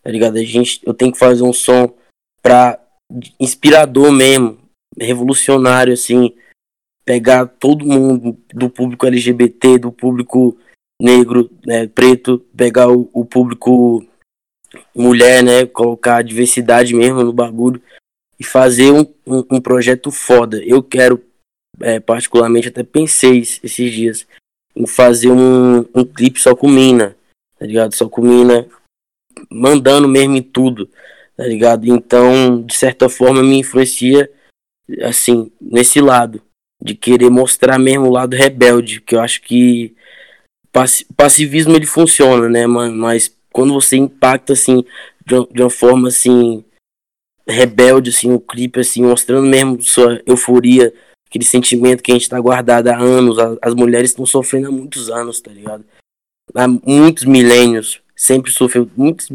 tá ligado? A gente, eu tenho que fazer um som pra inspirador mesmo, revolucionário, assim, pegar todo mundo do público LGBT, do público negro, né, preto, pegar o, o público mulher, né? Colocar a diversidade mesmo no bagulho e fazer um, um, um projeto foda. Eu quero, é, particularmente, até pensei esses dias fazer um, um clipe só com mina, tá ligado? Só com mina, mandando mesmo em tudo, tá ligado? Então, de certa forma, me influencia, assim, nesse lado, de querer mostrar mesmo o lado rebelde, que eu acho que passivismo ele funciona, né, mano? Mas quando você impacta assim de uma, de uma forma assim rebelde assim o clipe assim mostrando mesmo sua euforia aquele sentimento que a gente tá guardado há anos as, mulheres estão sofrendo há muitos anos tá ligado há muitos milênios sempre sofreu muitos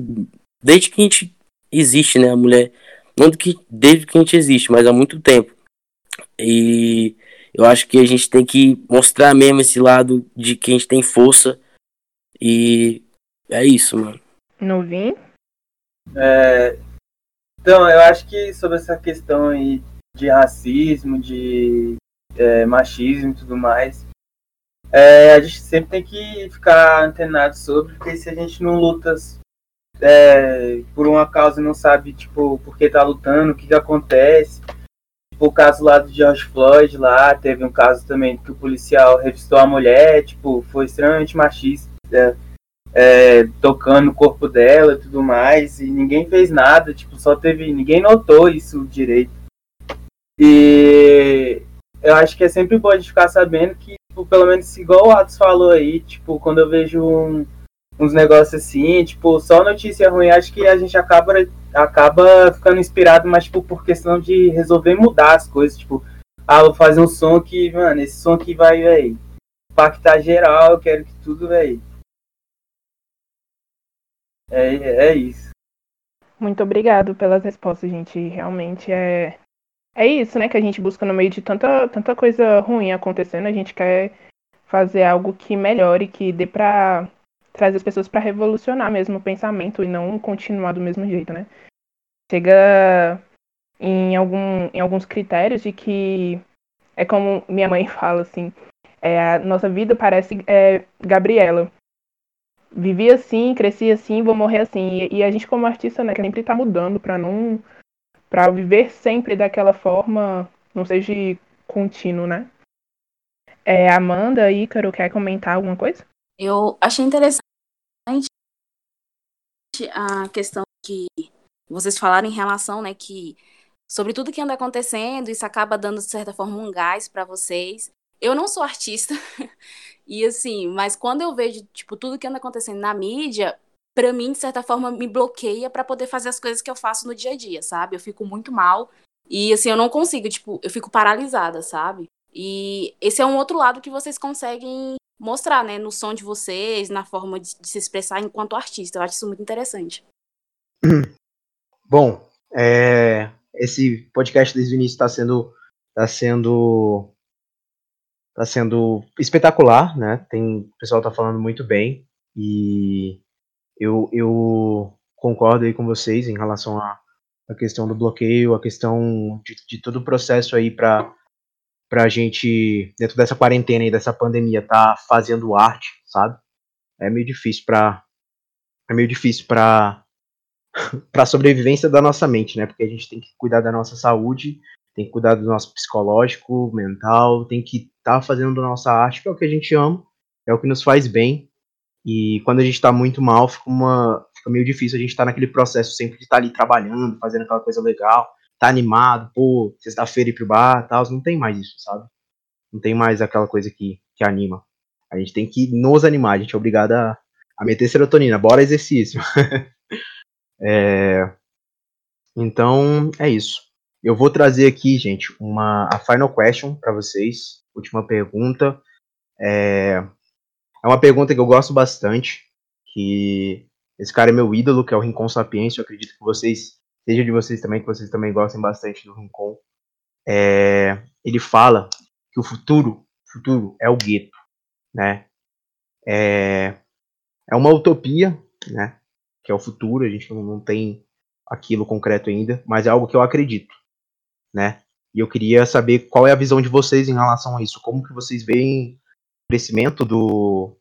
desde que a gente existe né a mulher não que desde que a gente existe mas há muito tempo e eu acho que a gente tem que mostrar mesmo esse lado de que a gente tem força e é isso, mano. Novinho? É, então, eu acho que sobre essa questão aí de racismo, de é, machismo e tudo mais, é, a gente sempre tem que ficar antenado sobre, porque se a gente não luta é, por uma causa e não sabe, tipo, por que tá lutando, o que que acontece. Tipo, o caso lá do George Floyd lá, teve um caso também que o policial revistou a mulher, tipo, foi extremamente machista. É, é, tocando o corpo dela e tudo mais, e ninguém fez nada, tipo, só teve. ninguém notou isso direito. E eu acho que é sempre bom gente ficar sabendo que, tipo, pelo menos igual o Atos falou aí, tipo, quando eu vejo um, uns negócios assim, tipo, só notícia ruim, acho que a gente acaba, acaba ficando inspirado, mas, tipo, por questão de resolver mudar as coisas, tipo, ah, vou fazer um som que, mano, esse som aqui vai, velho, impactar geral, eu quero que tudo, velho, é, é isso. Muito obrigado pelas respostas, gente. Realmente é. É isso, né, que a gente busca no meio de tanta, tanta coisa ruim acontecendo. A gente quer fazer algo que melhore, que dê pra trazer as pessoas para revolucionar mesmo o pensamento e não continuar do mesmo jeito, né? Chega em, algum, em alguns critérios de que é como minha mãe fala assim, é, a nossa vida parece é, Gabriela vivi assim, cresci assim, vou morrer assim. E, e a gente como artista, né, que sempre tá mudando para não para viver sempre daquela forma, não seja contínuo, né? É, Amanda, Ícaro, quer comentar alguma coisa? Eu achei interessante a questão que vocês falaram em relação, né, que sobre tudo que anda acontecendo, isso acaba dando de certa forma um gás para vocês. Eu não sou artista, e assim, mas quando eu vejo, tipo, tudo que anda acontecendo na mídia, para mim, de certa forma, me bloqueia para poder fazer as coisas que eu faço no dia a dia, sabe? Eu fico muito mal. E assim, eu não consigo, tipo, eu fico paralisada, sabe? E esse é um outro lado que vocês conseguem mostrar, né, no som de vocês, na forma de, de se expressar enquanto artista. Eu acho isso muito interessante. Bom, é, esse podcast desde o início está sendo, tá sendo tá sendo espetacular, né? Tem, o pessoal tá falando muito bem e eu, eu concordo aí com vocês em relação a, a questão do bloqueio, a questão de, de todo o processo aí para a gente, dentro dessa quarentena e dessa pandemia, tá fazendo arte, sabe? É meio difícil para é meio difícil para para sobrevivência da nossa mente, né? Porque a gente tem que cuidar da nossa saúde, tem que cuidar do nosso psicológico, mental, tem que estar tá fazendo nossa arte, que é o que a gente ama, é o que nos faz bem. E quando a gente está muito mal, fica uma fica meio difícil a gente estar tá naquele processo sempre de estar tá ali trabalhando, fazendo aquela coisa legal, tá animado, pô, sexta-feira ir pro bar, tal, não tem mais isso, sabe? Não tem mais aquela coisa que, que anima. A gente tem que nos animar, a gente é obrigado a, a meter serotonina, bora exercício. é, então, é isso. Eu vou trazer aqui, gente, uma a final question para vocês, última pergunta. É, é uma pergunta que eu gosto bastante, que esse cara é meu ídolo, que é o Rincon Sapiência. Eu acredito que vocês, seja de vocês também, que vocês também gostem bastante do Rincon. É, ele fala que o futuro, futuro é o gueto, né? É, é uma utopia, né? Que é o futuro, a gente não, não tem aquilo concreto ainda, mas é algo que eu acredito, né? E eu queria saber qual é a visão de vocês em relação a isso. Como que vocês veem crescimento do,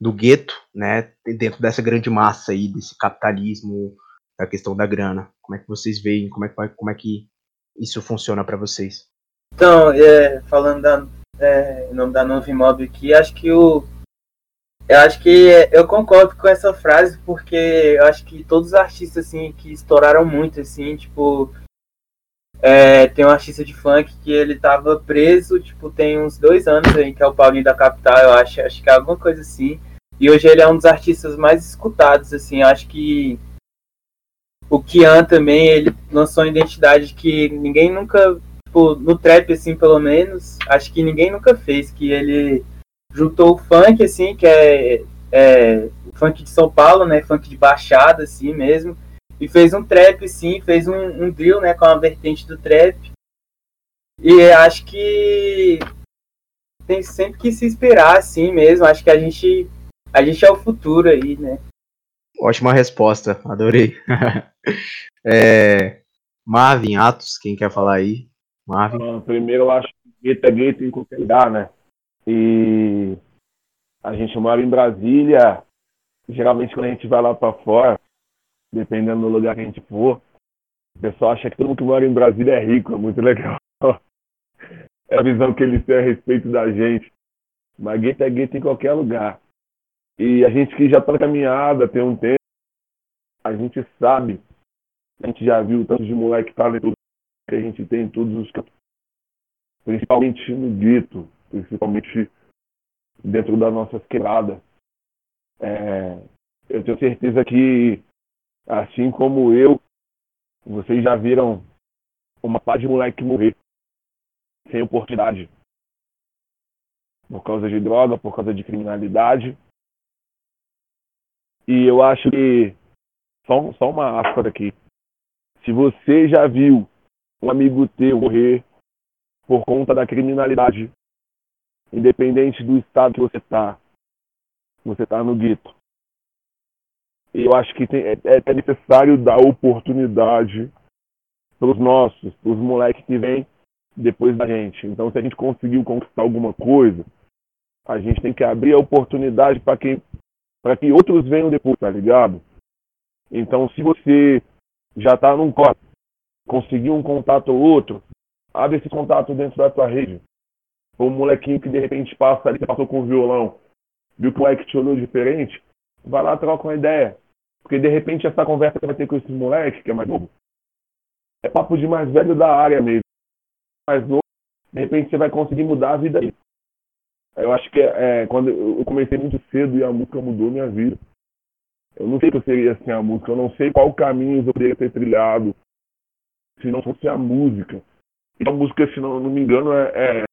do gueto, né, dentro dessa grande massa aí, desse capitalismo, da questão da grana. Como é que vocês veem, como é que, como é que isso funciona para vocês? Então, é, falando da, é, em nome da Nova Imob aqui, acho que o eu acho que eu concordo com essa frase porque eu acho que todos os artistas assim que estouraram muito assim, tipo é, tem um artista de funk que ele tava preso, tipo, tem uns dois anos aí, que é o Paulinho da Capital, eu acho, acho que é alguma coisa assim. E hoje ele é um dos artistas mais escutados, assim, acho que o Kian também, ele lançou uma identidade que ninguém nunca, tipo, no trap, assim, pelo menos, acho que ninguém nunca fez, que ele juntou o funk, assim, que é, é funk de São Paulo, né, funk de baixada, assim, mesmo, e fez um trap, sim, fez um, um drill, né, com a vertente do trap, e acho que tem sempre que se inspirar, assim mesmo. Acho que a gente a gente é o futuro aí, né? Ótima resposta, adorei. é, Marvin, Atos, quem quer falar aí? Marvin. primeiro eu acho que gueto é gueto em qualquer lugar, né? E a gente mora em Brasília, geralmente quando a gente vai lá para fora, dependendo do lugar que a gente for, o pessoal acha que todo mundo que mora em Brasília é rico, é muito legal. É a visão que eles têm a respeito da gente. Mas gueto é gueto em qualquer lugar. E a gente que já está na caminhada tem um tempo, a gente sabe, a gente já viu tanto de moleque talentoso que a gente tem em todos os campos, principalmente no gueto, principalmente dentro das nossas quebradas. É, eu tenho certeza que, assim como eu, vocês já viram uma pá de moleque morrer sem oportunidade. Por causa de droga, por causa de criminalidade. E eu acho que, só, só uma aspa aqui, se você já viu um amigo teu morrer por conta da criminalidade, independente do estado que você está, você está no gueto. Eu acho que tem, é, é necessário dar oportunidade para os nossos, para os moleques que vêm depois da gente. Então, se a gente conseguiu conquistar alguma coisa, a gente tem que abrir a oportunidade para quem para que outros venham depois, tá ligado? Então, se você já tá num corte, conseguiu um contato ou outro, abre esse contato dentro da tua rede. Um molequinho que de repente passa ali, que passou com o violão, viu que o moleque te olhou diferente, vai lá troca uma ideia. Porque de repente essa conversa que vai ter com esse moleque, que é mais novo, é papo de mais velho da área mesmo. Mais novo, de repente você vai conseguir mudar a vida dele. Eu acho que é, quando eu comecei muito cedo e a música mudou minha vida. Eu não sei o que eu seria sem a música, eu não sei qual caminho eu poderia ter trilhado se não fosse a música. E a música, se não, não me engano, é, é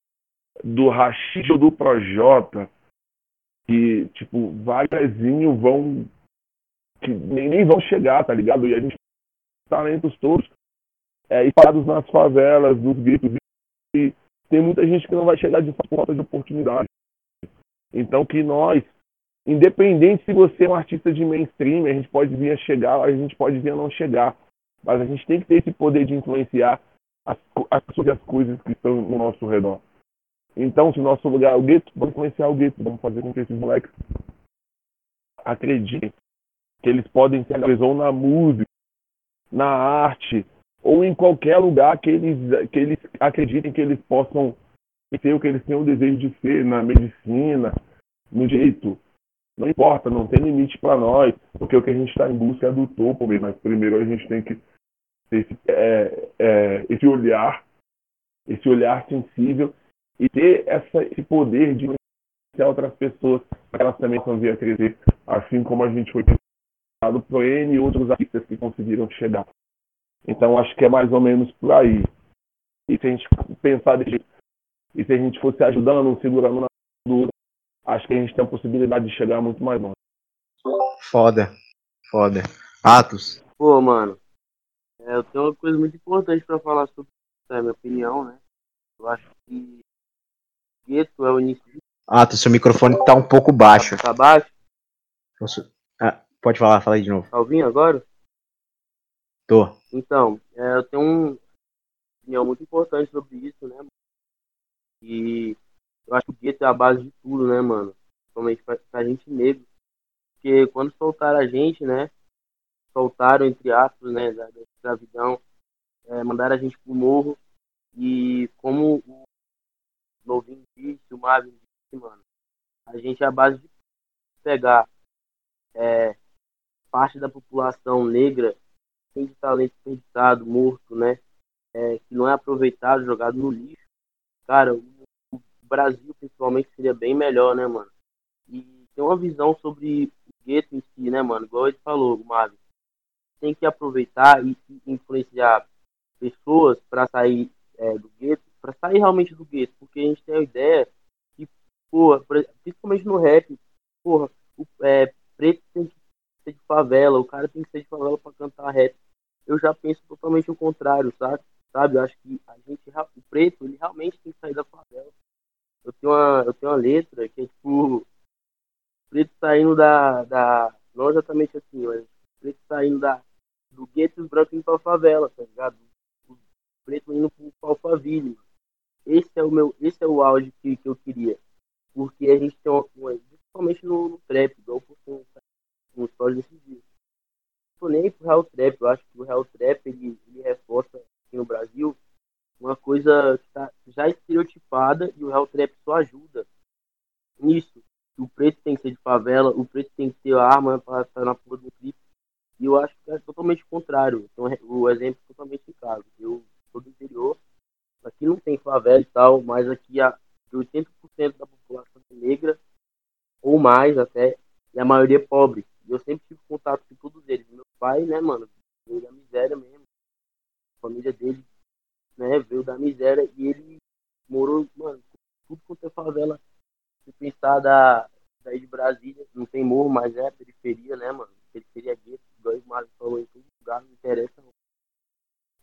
do Rashid ou do Projota, que, tipo, vários vão. Que nem, nem vão chegar, tá ligado? E a gente talentos todos é, espalhados nas favelas, nos gritos. E tem muita gente que não vai chegar de falta de oportunidade. Então que nós, independente se você é um artista de mainstream, a gente pode vir a chegar, a gente pode vir a não chegar. mas a gente tem que ter esse poder de influenciar as, as as coisas que estão no nosso redor. Então, se o nosso lugar é o gueto, vamos influenciar o gueto, vamos fazer com que esses moleques acreditem que eles podem ser ou na música, na arte, ou em qualquer lugar que eles, que eles acreditem que eles possam ser o que eles têm o desejo de ser, na medicina, no direito. Não importa, não tem limite para nós, porque o que a gente está em busca é do topo mesmo, mas primeiro a gente tem que ter esse, é, é, esse olhar, esse olhar sensível e ter essa, esse poder de influenciar outras pessoas para elas também possam vir a crescer, assim como a gente foi pensado por N e outros artistas que conseguiram chegar. Então acho que é mais ou menos por aí. E se a gente pensar desse e se a gente fosse ajudando, um segurando na do acho que a gente tem a possibilidade de chegar muito mais longe. Foda. Foda. Atos. Pô, mano. É, eu tenho uma coisa muito importante para falar sobre isso, é a minha opinião, né? Eu acho que Gueto é o início. Atos, seu microfone tá um pouco baixo. Tá baixo? Ah, pode falar, fala aí de novo. Tá ouvindo agora? Tô. Então, é, eu tenho uma opinião muito importante sobre isso, né? E eu acho que o gueto é a base de tudo, né, mano? Principalmente pra, pra gente negro. Porque quando soltaram a gente, né? Soltaram, entre aspas, né, da, da escravidão, é, mandaram a gente pro morro. E como o Novinho disse, o Marvin disse, mano, a gente é a base de pegar é, parte da população negra tem de talento desperdiçado, morto, né? É, que não é aproveitado, jogado no lixo. Cara, o Brasil, principalmente, seria bem melhor, né, mano? E tem uma visão sobre o gueto em si, né, mano? Igual ele falou, Marvin. Tem que aproveitar e, influenciar pessoas para sair é, do gueto, para sair realmente do gueto, porque a gente tem a ideia que, porra, principalmente no rap, porra, o é, preto tem que ser de favela, o cara tem que ser de favela para cantar rap. Eu já penso totalmente o contrário, sabe? Sabe? Eu acho que a gente, o preto, ele realmente tem que sair da favela eu tenho uma, eu tenho uma letra que é tipo preto saindo da, da não exatamente assim, mas preto saindo da do gueto e os brancos indo pra favela, tá ligado? O preto indo pro Alphaville. Esse é o meu, esse é o auge que, que eu queria. Porque a gente tem uma, uma principalmente no, no trap, igual por desses dias. Não tô nem pro real trap, eu acho que o real trap ele, ele reforça aqui no Brasil uma coisa que tá já estereotipada e o real trap só ajuda nisso. O preto tem que ser de favela, o preto tem que ter arma para estar na porra do clipe. E eu acho que é totalmente contrário. Então, o exemplo é totalmente casa. Eu sou do interior, aqui não tem favela e tal, mas aqui a 80% da população é negra, ou mais até, e a maioria é pobre. Eu sempre tive contato com todos eles. Meu pai, né, mano, veio da miséria mesmo. A família dele né, veio da miséria e ele morou, mano, tudo quanto é favela. Se pensar da, daí de Brasília, não tem morro, mas é periferia, né, mano? Periferia gueto, o Mário falou em todo lugar, não interessa.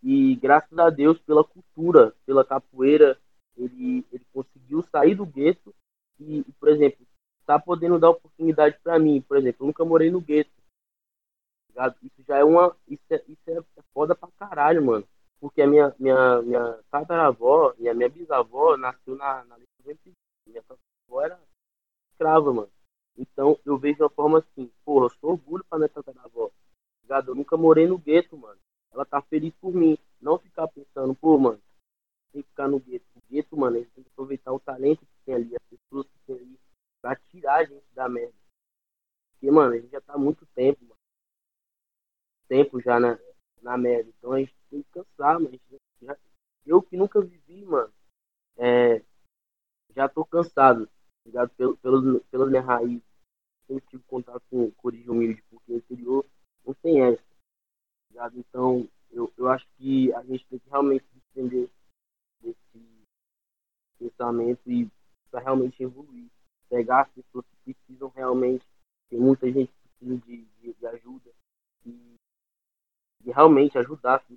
E graças a Deus, pela cultura, pela capoeira, ele, ele conseguiu sair do gueto e, por exemplo, tá podendo dar oportunidade para mim. Por exemplo, eu nunca morei no gueto. Tá isso já é uma. Isso é, isso é foda pra caralho, mano porque a minha, minha, minha tataravó e a minha bisavó nasceu na, na Minha tataravó era escrava, mano. Então eu vejo a forma assim, porra, eu sou orgulho pra minha tataravó. Ligado? Eu nunca morei no gueto, mano. Ela tá feliz por mim. Não ficar pensando, pô, mano, tem que ficar no gueto. O gueto, mano, eles têm que aproveitar o talento que tem ali, as pessoas que tem ali, pra tirar a gente da merda. Porque, mano, a gente já tá há muito tempo, mano. Tempo já na, na merda. Então a gente tem que cansar, mas já, eu que nunca vivi, mano, é, já tô cansado, ligado? Pelo, pelo, pelas minhas raízes. Eu tive contato com Corinthians Humilde, porque o interior não tem essa, ligado? Então, eu, eu acho que a gente tem que realmente entender desse pensamento e realmente evoluir. Pegar as pessoas que precisam realmente, tem muita gente que precisa de, de, de ajuda e, realmente ajudar assim,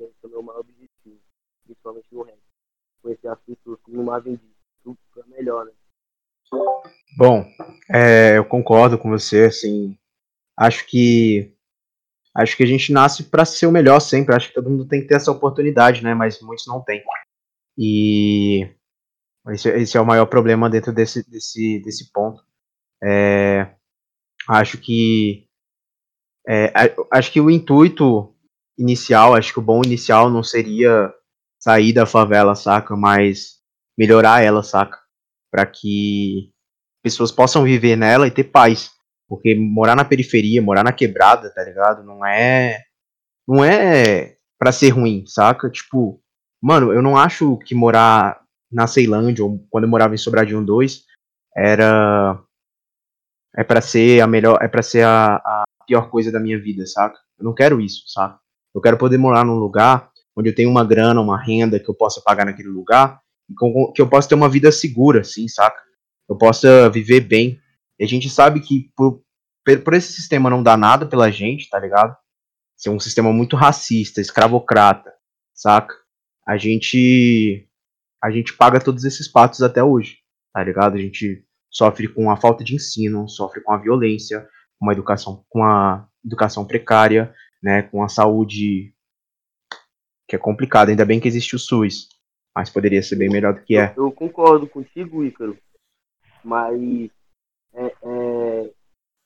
esse é o meu maior objetivo, principalmente no rap. Conhecer as pessoas, como o Marvin tudo para melhor, né? Bom, é, eu concordo com você, assim, acho que acho que a gente nasce para ser o melhor sempre. Acho que todo mundo tem que ter essa oportunidade, né? Mas muitos não têm. E esse, esse é o maior problema dentro desse, desse, desse ponto. É, acho que é, acho que o intuito inicial, acho que o bom inicial não seria sair da favela, saca? Mas melhorar ela, saca? Para que pessoas possam viver nela e ter paz. Porque morar na periferia, morar na quebrada, tá ligado? Não é. Não é pra ser ruim, saca? Tipo, mano, eu não acho que morar na Ceilândia, ou quando eu morava em Sobradinho 2, era. É para ser a melhor. É para ser a, a pior coisa da minha vida, saca? Eu não quero isso, saca? Eu quero poder morar num lugar onde eu tenho uma grana, uma renda que eu possa pagar naquele lugar, e que eu possa ter uma vida segura, assim, saca? Eu possa viver bem. E a gente sabe que por, por esse sistema não dar nada pela gente, tá ligado? Ser um sistema muito racista, escravocrata, saca? A gente a gente paga todos esses patos até hoje, tá ligado? A gente sofre com a falta de ensino, sofre com a violência, com a educação, com a educação precária, né, com a saúde que é complicada. Ainda bem que existe o SUS, mas poderia ser bem melhor do que é. Eu, eu concordo contigo, Ícaro, mas é, é,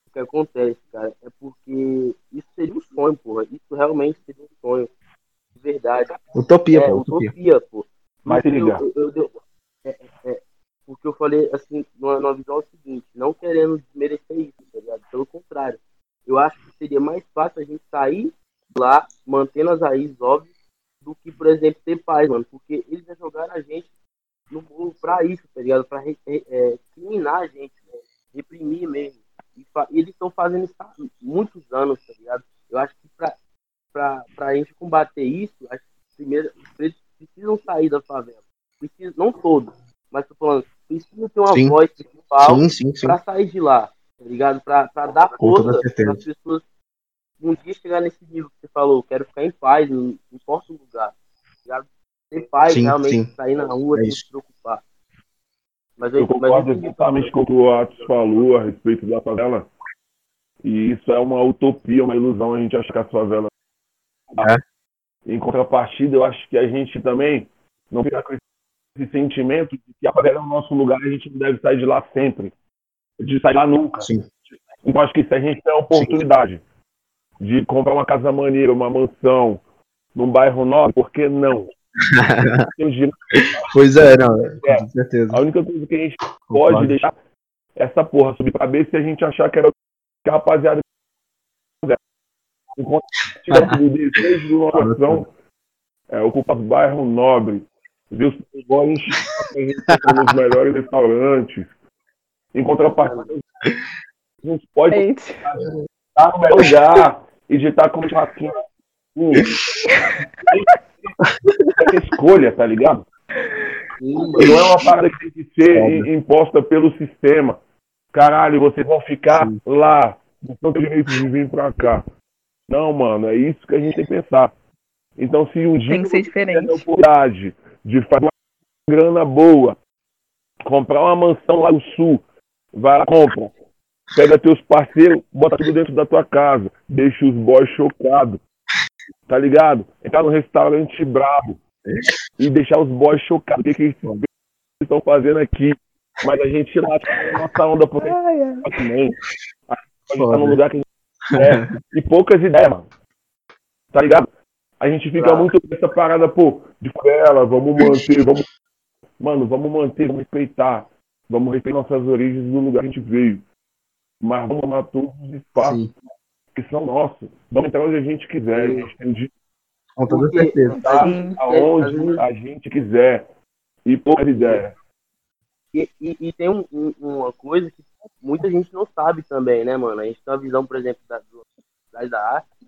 o que acontece, cara, é porque isso seria um sonho, porra. Isso realmente seria um sonho. De verdade. Utopia, é, pô. Utopia, utopia pô. Mas eu, eu, eu, eu é, é, porque eu falei assim, numa, numa visão é o seguinte, não querendo desmerecer isso, tá ligado? Pelo contrário. Eu acho que seria mais fácil a gente sair lá, mantendo as raízes óbvias, do que, por exemplo, ter paz, mano. Porque eles já jogaram a gente no mundo pra isso, tá ligado? Pra é, criminar a gente, né? reprimir mesmo. E, e eles estão fazendo isso há muitos anos, tá ligado? Eu acho que pra, pra, pra gente combater isso, acho que primeiro precisam sair da favela. Precisam, não todos, mas tô falando, precisam ter uma sim. voz principal pra sair de lá, tá ligado? Pra, pra dar força para as pessoas um dia chegar nesse nível que você falou, quero ficar em paz, não importa o lugar. Já ter paz, sim, realmente, sim. sair na rua, é sem se preocupar. Mas eu, eu concordo mas exatamente com o que o Atos falou a respeito da favela. E isso é uma utopia, uma ilusão a gente achar que a favela. É. Em contrapartida, eu acho que a gente também não fica com esse sentimento de que a favela é o nosso lugar e a gente não deve sair de lá sempre. De sair lá nunca. Sim. Então, acho que se a gente tem a oportunidade Sim de comprar uma casa maneira, uma mansão, num bairro nobre, por que não? pois é, não, é, com certeza. A única coisa que a gente pode deixar essa porra subir pra cabeça se a gente achar que era o que a rapaziada enquanto o desejo do nosso é, ocupar os bairros nobres, ver os futebols nos melhores restaurantes. Em contrapartida, a gente pode estar no melhor lugar, e de estar com churrasquinho. Hum. é escolha, tá ligado? Não é uma parada que tem que ser imposta pelo sistema. Caralho, vocês vão ficar Sim. lá, não tem direito de vir pra cá. Não, mano, é isso que a gente tem que pensar. Então, se um dia tem que ser diferente. a oportunidade de fazer uma grana boa, comprar uma mansão lá no sul, vai lá, compra. Pega teus parceiros, bota tudo dentro da tua casa. Deixa os boys chocados. Tá ligado? Entrar no restaurante brabo e deixar os boys chocados. O que, que eles estão fazendo aqui? Mas a gente lá a nossa onda porque ai, ai. também. A gente tá num lugar que a gente quer. E poucas ideias, mano. Tá ligado? A gente fica claro. muito com essa parada, pô, de favela, vamos manter, vamos. Mano, vamos manter, vamos respeitar. Vamos respeitar nossas origens do lugar que a gente veio mas vamos tomar todos os espaços Sim. que são nossos. Vamos entrar onde a gente quiser, a gente tem Com toda certeza. Tá aonde a gente quiser. E poucas ideias. E, e, e, tem um, um, uma coisa que muita gente não sabe também, né, mano? A gente tem uma visão, por exemplo, da, da, da África,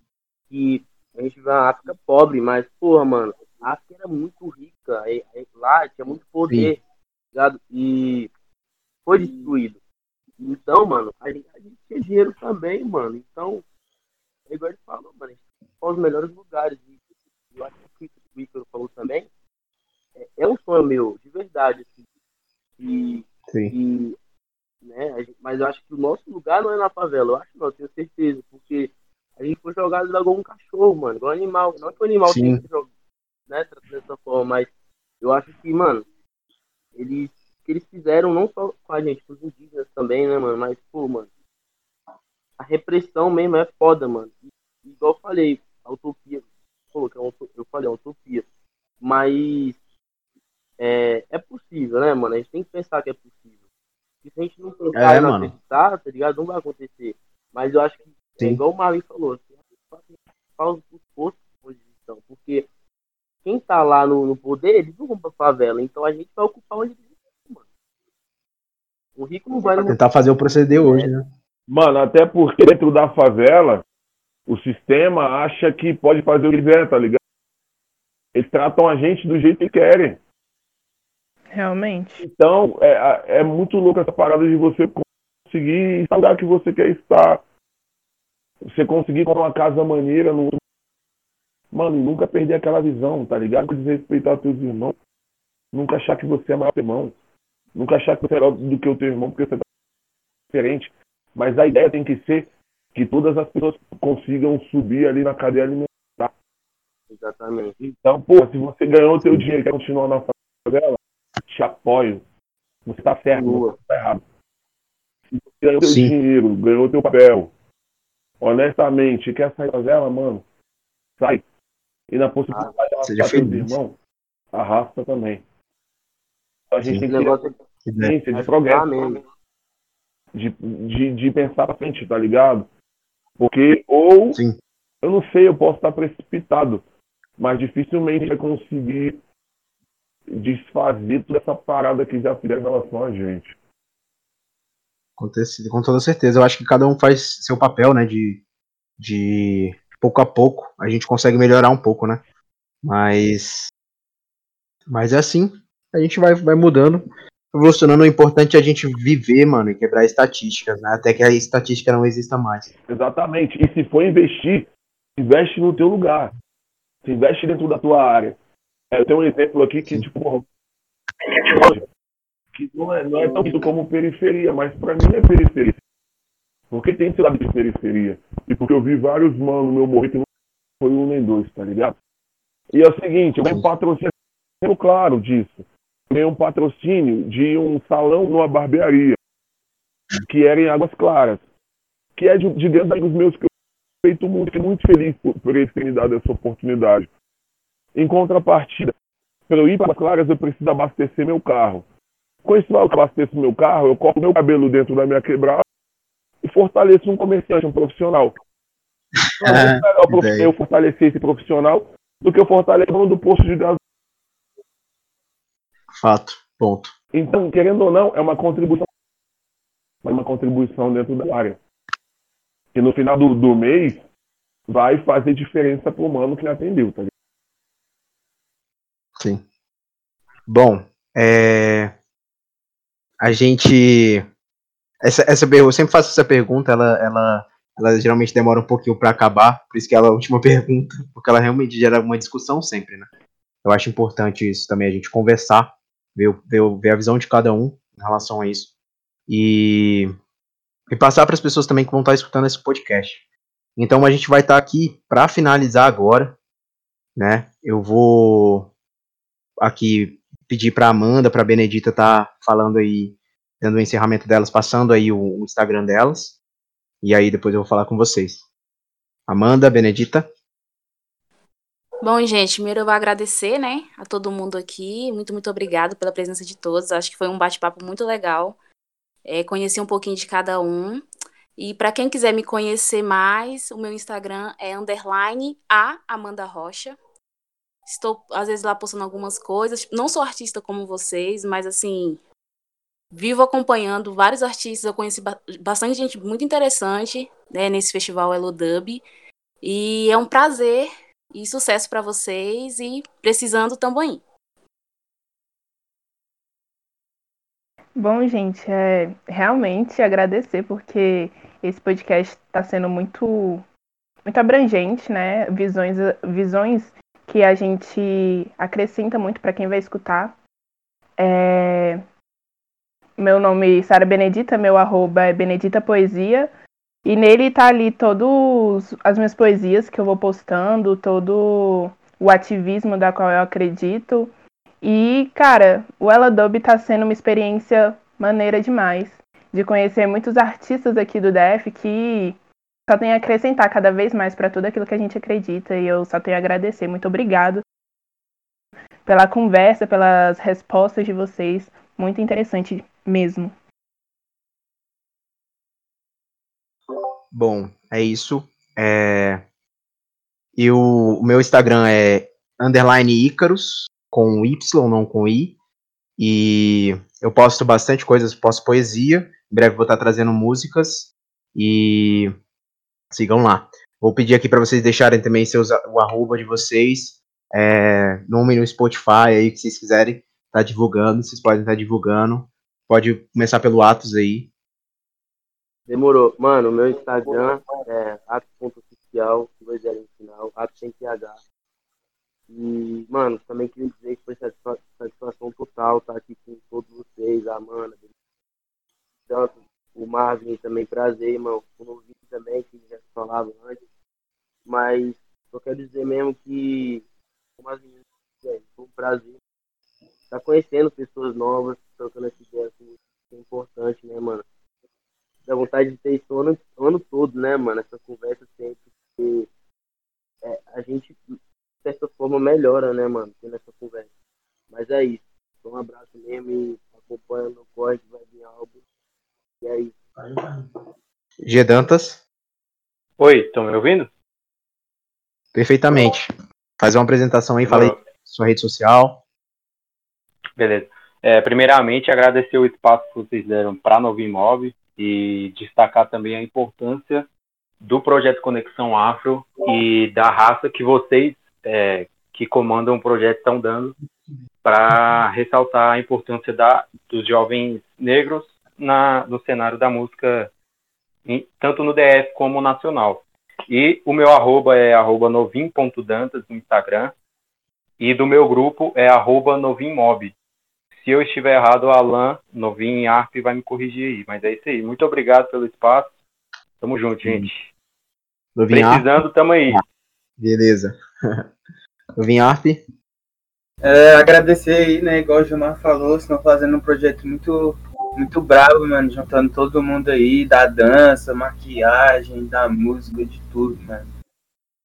que a gente vê uma África pobre, mas, porra, mano, a África era muito rica. E, e, lá tinha muito poder, ligado? E foi destruído. Então, mano, a gente, a gente tinha dinheiro também, mano. Então, é igual ele falou, mano, a os melhores lugares. E eu acho que o Ícaro falou também. É, é, um sonho meu, de verdade, assim. E, Sim. E, né, mas eu acho que o nosso lugar não é na favela. Eu acho não, eu tenho certeza. Porque a gente foi jogado igual um cachorro, mano, igual um animal. Não que o animal Sim. tenha que jogar né, dessa forma, mas eu acho que, mano, eles que eles fizeram não só com a gente, com os indígenas também, né, mano, mas, pô, mano, a repressão mesmo é foda, mano. E, igual eu falei, a utopia, é eu falei, é uma utopia, mas é, é possível, né, mano? A gente tem que pensar que é possível. E se a gente não pensar É, e não mano. acreditar, tá ligado? Não vai acontecer. Mas eu acho que, é igual o Marvin falou, assim, pausa por posto de posição, porque quem tá lá no, no poder, eles não vão pra favela, então a gente vai ocupar onde eles estão, mano. O rico não vai no Tentar fazer o proceder hoje, né? Mano, até porque dentro da favela, o sistema acha que pode fazer o que quiser, tá ligado? Eles tratam a gente do jeito que querem. Realmente. Então, é, é muito louco essa parada de você conseguir estar no lugar que você quer estar. Você conseguir com uma casa maneira no Mano, e nunca perder aquela visão, tá ligado? Desrespeitar teus irmãos. Nunca achar que você é maior que irmão. Nunca achar que você é melhor do que o teu irmão, porque você tá diferente. Mas a ideia tem que ser que todas as pessoas consigam subir ali na cadeia alimentar. Exatamente. Então, pô, se você ganhou o teu dinheiro e quer continuar na favela, te apoio. Você tá certo, você tá errado. Se você ganhou o teu Sim. dinheiro, ganhou o teu papel, honestamente, quer sair da favela, mano, sai. E na possibilidade Seja teus feliz. irmãos, arrasta também. Então, a gente Sim. tem que ter negócio é consciência de progresso, de, de, de pensar pra frente, tá ligado? Porque, ou, Sim. eu não sei, eu posso estar precipitado, mas dificilmente vai conseguir desfazer toda essa parada que já fizeram em relação a gente. Acontece, com toda certeza. Eu acho que cada um faz seu papel, né? De, de pouco a pouco a gente consegue melhorar um pouco, né? Mas, mas é assim. A gente vai, vai mudando, evolucionando. O importante é a gente viver, mano, e quebrar estatísticas, né? Até que a estatística não exista mais. Exatamente. E se for investir, investe no teu lugar. Se investe dentro da tua área. É, Eu tenho um exemplo aqui que, tipo, que não é, não é tão como periferia, mas pra mim é periferia. Porque tem esse lado de periferia. E porque eu vi vários manos meu morrer que não foi um nem dois, tá ligado? E é o seguinte, eu ganhei um patrocínio claro disso. Eu ganhei um patrocínio de um salão numa barbearia, que era em Águas Claras, que é de, de grandes amigos meus que eu feito muito, muito feliz por, por eles terem me dado essa oportunidade. Em contrapartida, para eu ir para Águas Claras, eu preciso abastecer meu carro. Com esse valor que eu abasteço meu carro, eu coloco meu cabelo dentro da minha quebrada e fortaleço um comerciante, um profissional. Então, é muito melhor eu fortalecer esse profissional do que eu fortalecer o dono do posto de gás. Fato. Ponto. Então, querendo ou não, é uma contribuição, mas uma contribuição dentro da área. Que no final do, do mês vai fazer diferença pro mano que me atendeu, tá ligado? Sim. Bom, é... a gente. Essa, essa eu sempre faço essa pergunta, ela, ela, ela geralmente demora um pouquinho para acabar, por isso que ela é a última pergunta, porque ela realmente gera uma discussão sempre, né? Eu acho importante isso também, a gente conversar, ver, ver, ver a visão de cada um em relação a isso. E, e passar para as pessoas também que vão estar escutando esse podcast. Então a gente vai estar aqui para finalizar agora, né? Eu vou aqui pedir para Amanda, para Benedita tá falando aí, dando o encerramento delas, passando aí o, o Instagram delas. E aí depois eu vou falar com vocês. Amanda, Benedita. Bom, gente, primeiro eu vou agradecer, né, a todo mundo aqui. Muito, muito obrigado pela presença de todos. Acho que foi um bate-papo muito legal. É, conheci um pouquinho de cada um. E para quem quiser me conhecer mais, o meu Instagram é underline a Amanda Rocha. Estou, às vezes, lá postando algumas coisas. Não sou artista como vocês, mas, assim, vivo acompanhando vários artistas. Eu conheci ba- bastante gente muito interessante né, nesse festival Elodub. E é um prazer e sucesso para vocês e precisando também. Bom, gente, é realmente agradecer porque esse podcast está sendo muito, muito abrangente, né? Visões, visões que a gente acrescenta muito para quem vai escutar. É, Meu nome é Sara Benedita, meu arroba é Benedita Poesia. E nele tá ali todas as minhas poesias que eu vou postando, todo o ativismo da qual eu acredito. E, cara, o Ela Dub tá sendo uma experiência maneira demais. De conhecer muitos artistas aqui do DF que só tem a acrescentar cada vez mais para tudo aquilo que a gente acredita. E eu só tenho a agradecer. Muito obrigado pela conversa, pelas respostas de vocês. Muito interessante mesmo. Bom, é isso. É... E o, o meu Instagram é underline Icarus, com Y, não com I. E eu posto bastante coisas, posto poesia. Em breve vou estar trazendo músicas. E sigam lá. Vou pedir aqui para vocês deixarem também seus, o arroba de vocês, é, nome no Spotify aí, que vocês quiserem estar tá divulgando, vocês podem estar tá divulgando. Pode começar pelo Atos aí. Demorou. Mano, meu Instagram é atos.oficial, dois L no final, atos sem PH. E, mano, também queria dizer que foi satisfação total estar aqui com todos vocês, a Amanda, tanto o Marvin também, prazer, irmão. O Novinho também, que já falava antes. Mas só quero dizer mesmo que, como as meninas foi um prazer estar conhecendo pessoas novas, trocando essa ideia assim, é importante, né, mano? dá vontade de ter isso o ano, o ano todo, né, mano? Essa conversa sempre. Porque é, a gente, de certa forma, melhora, né, mano? Tendo essa conversa. Mas é isso. Um abraço mesmo e acompanha no corre que vai vir álbum. G Dantas. Oi, estão me ouvindo? Perfeitamente. Faz uma apresentação aí, fala aí sua rede social. Beleza. É, primeiramente, agradecer o espaço que vocês deram para Novo Imóvel e destacar também a importância do projeto Conexão Afro e da raça que vocês é, que comandam o projeto estão dando para ressaltar a importância da, dos jovens negros na, no cenário da música, em, tanto no DF como nacional. E o meu arroba é arroba novim.dantas no Instagram e do meu grupo é arroba novimmob. Se eu estiver errado, o Alan, novinho em ARP, vai me corrigir aí. Mas é isso aí. Muito obrigado pelo espaço. Tamo junto, gente. Novinho Precisando, ARP. tamo aí. Beleza. novinho ARP. É, agradecer aí, né? Igual o Gilmar falou, estão fazendo um projeto muito, muito bravo, mano. Juntando todo mundo aí, da dança, maquiagem, da música, de tudo, mano.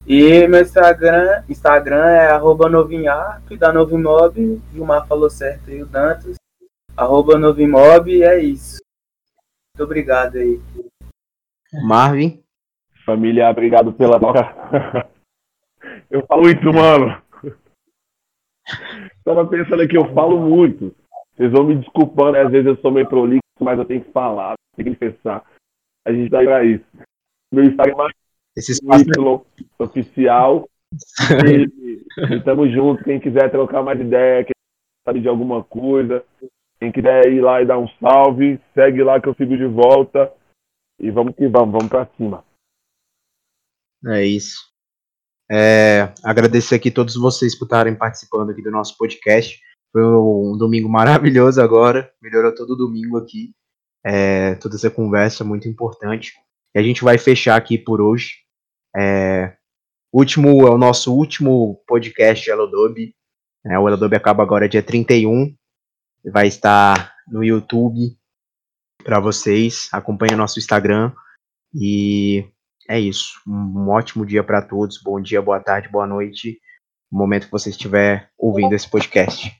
E meu Instagram, Instagram é arroba novinharp, da Novimob, o Gilmar falou certo aí, o Dantas. Arroba Novimob e é isso. Muito obrigado aí. Marvin. Família, obrigado pela troca. eu falo isso, mano. Tava pensando aqui, eu falo muito. Vocês vão me desculpando, às vezes eu sou meio prolixo, mas eu tenho que falar, tenho que pensar. A gente tá aí pra isso. Meu Instagram esse espaço y oficial. e, e tamo junto. Quem quiser trocar mais ideia, quem sabe de alguma coisa, quem quiser ir lá e dar um salve, segue lá que eu sigo de volta. E vamos que vamos, vamos pra cima. É isso. É, agradecer aqui todos vocês por estarem participando aqui do nosso podcast. Foi um domingo maravilhoso agora. Melhorou todo domingo aqui. É, toda essa conversa muito importante. E a gente vai fechar aqui por hoje. É, último, é o nosso último podcast Elodobe. É, o Elodobe acaba agora dia 31. Vai estar no YouTube para vocês. Acompanhe nosso Instagram. E é isso. Um ótimo dia para todos. Bom dia, boa tarde, boa noite. No momento que você estiver ouvindo esse podcast.